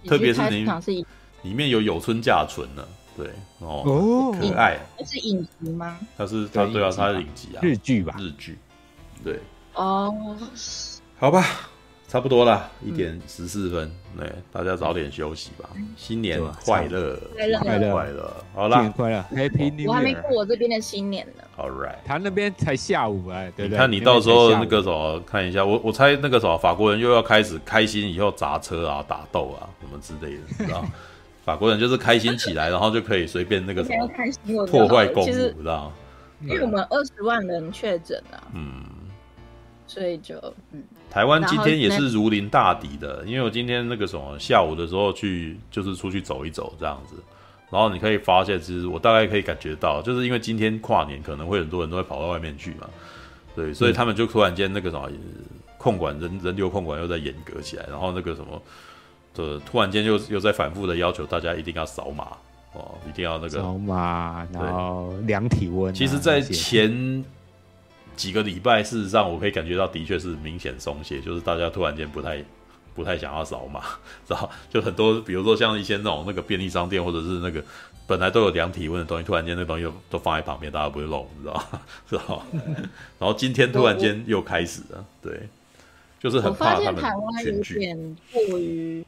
特别是里里面有有村架纯呢，对哦，可爱。那是影集吗？他是他对啊，他是影集啊，日剧吧？日剧，对哦，好吧。差不多了，一点十四分，对，大家早点休息吧。新年快乐，快乐，快乐，快乐，好啦，新年快乐，Happy New Year！我还没过我这边的新年呢。All right，他那边才下午哎，对不对？看你到时候那个什么，看一下，我我猜那个什么，法国人又要开始开心，以后砸车啊、打斗啊什么之类的，你知道？法国人就是开心起来，然后就可以随便那个什么破坏公物，知道？因为我们二十万人确诊啊，嗯，所以就嗯。台湾今天也是如临大敌的，因为我今天那个什么下午的时候去，就是出去走一走这样子，然后你可以发现，其实我大概可以感觉到，就是因为今天跨年可能会很多人都会跑到外面去嘛，对，所以他们就突然间那个什么控管人人流控管又在严格起来，然后那个什么，的突然间又又在反复的要求大家一定要扫码哦，一定要那个扫码，然后量体温、啊。其实，在前几个礼拜，事实上我可以感觉到，的确是明显松懈，就是大家突然间不太不太想要扫码，知道？就很多，比如说像一些那种那个便利商店，或者是那个。本来都有量体温的东西，突然间那东西都放在旁边，大家不会漏，你知道吗？是吧？然后今天突然间又开始了，对，就是很怕他们台湾有点过于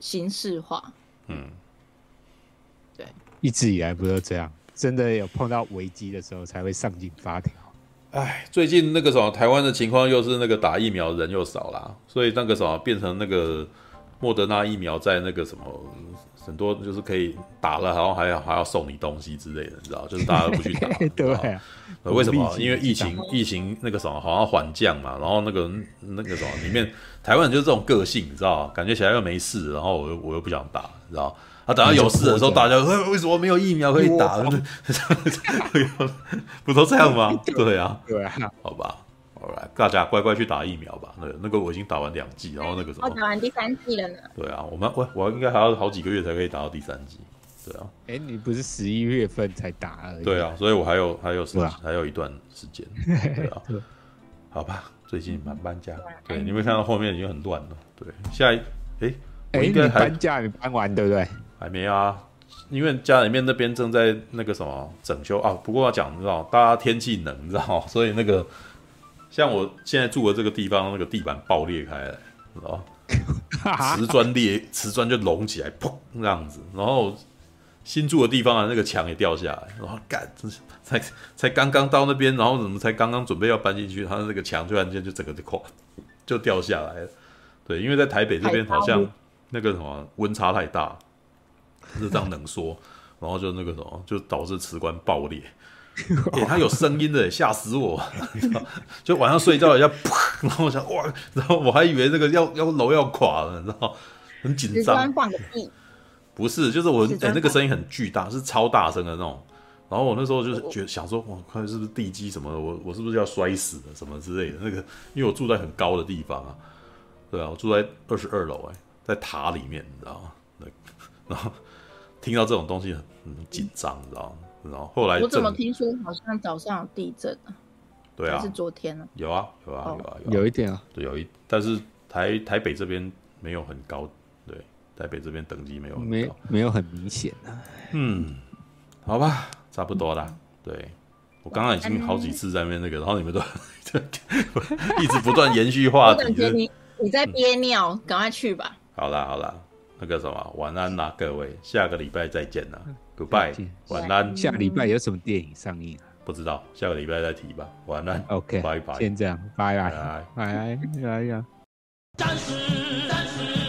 形式化。嗯，对，一直以来不都这样？真的有碰到危机的时候才会上紧发条。哎，最近那个什么，台湾的情况又是那个打疫苗人又少啦，所以那个什么变成那个莫德纳疫苗在那个什么。很多就是可以打了，然后还要还要送你东西之类的，你知道？就是大家都不去打，对啊。为什么？因为疫情，疫情那个什么，好像缓降嘛。然后那个那个什么，里面台湾人就是这种个性，你知道？感觉起来又没事，然后我又我又不想打，你知道？啊，等到有事的时候，大家为什么没有疫苗可以打？不都这样吗？对啊，对啊，好吧。好来，大家乖乖去打疫苗吧。那个、那个我已经打完两剂，然后那个什么，我打完第三剂了呢。对啊，我们我我应该还要好几个月才可以打到第三剂。对啊，哎、欸，你不是十一月份才打而已？对啊，所以我还有还有时还有一段时间。对啊，好吧，最近蛮搬家。对，你没看到后面已经很乱了。对，下一哎哎，应该还搬家你搬完对不对？还没啊，因为家里面那边正在那个什么整修啊。不过要讲，你知道，大家天气冷，你知道，所以那个。像我现在住的这个地方，那个地板爆裂开来，知道吗？瓷砖裂，瓷砖就隆起来，砰，这样子。然后新住的地方啊，那个墙也掉下来。然后干，真是才才刚刚到那边，然后怎么才刚刚准备要搬进去，它的那个墙突然间就整个就垮，就掉下来了。对，因为在台北这边好像那个什么温差太大，是这样冷缩，然后就那个什么，就导致瓷砖爆裂。欸、他有声音的，吓死我！就晚上睡觉一下，砰！然后我想哇，然后我还以为那个要要楼要垮了，你知道很紧张。不是，就是我哎、欸，那个声音很巨大，是超大声的那种。然后我那时候就是觉得想说，哇，看是不是地基什么的，我我是不是要摔死了什么之类的？那个，因为我住在很高的地方啊，对啊，我住在二十二楼，哎，在塔里面，你知道吗？然后听到这种东西很很紧张，你知道吗？然后后来我怎么听说好像早上有地震啊？对啊，是昨天呢？有啊，有啊，有啊，有一点啊，对，有一，但是台台北这边没有很高，对，台北这边等级没有没没有很明显啊。嗯，好吧，差不多啦。对，我刚刚已经好几次在那边那个，然后你们都 一直不断延续话题。你你在憋尿，赶快去吧。好啦好啦，那个什么，晚安啦，各位，下个礼拜再见啦。Goodbye，晚安。下个礼拜有什么电影上映啊？不知道，下个礼拜再提吧。晚安。OK，拜拜。先这样，拜拜，拜拜，拜拜。战士，战士，一群善良的战士。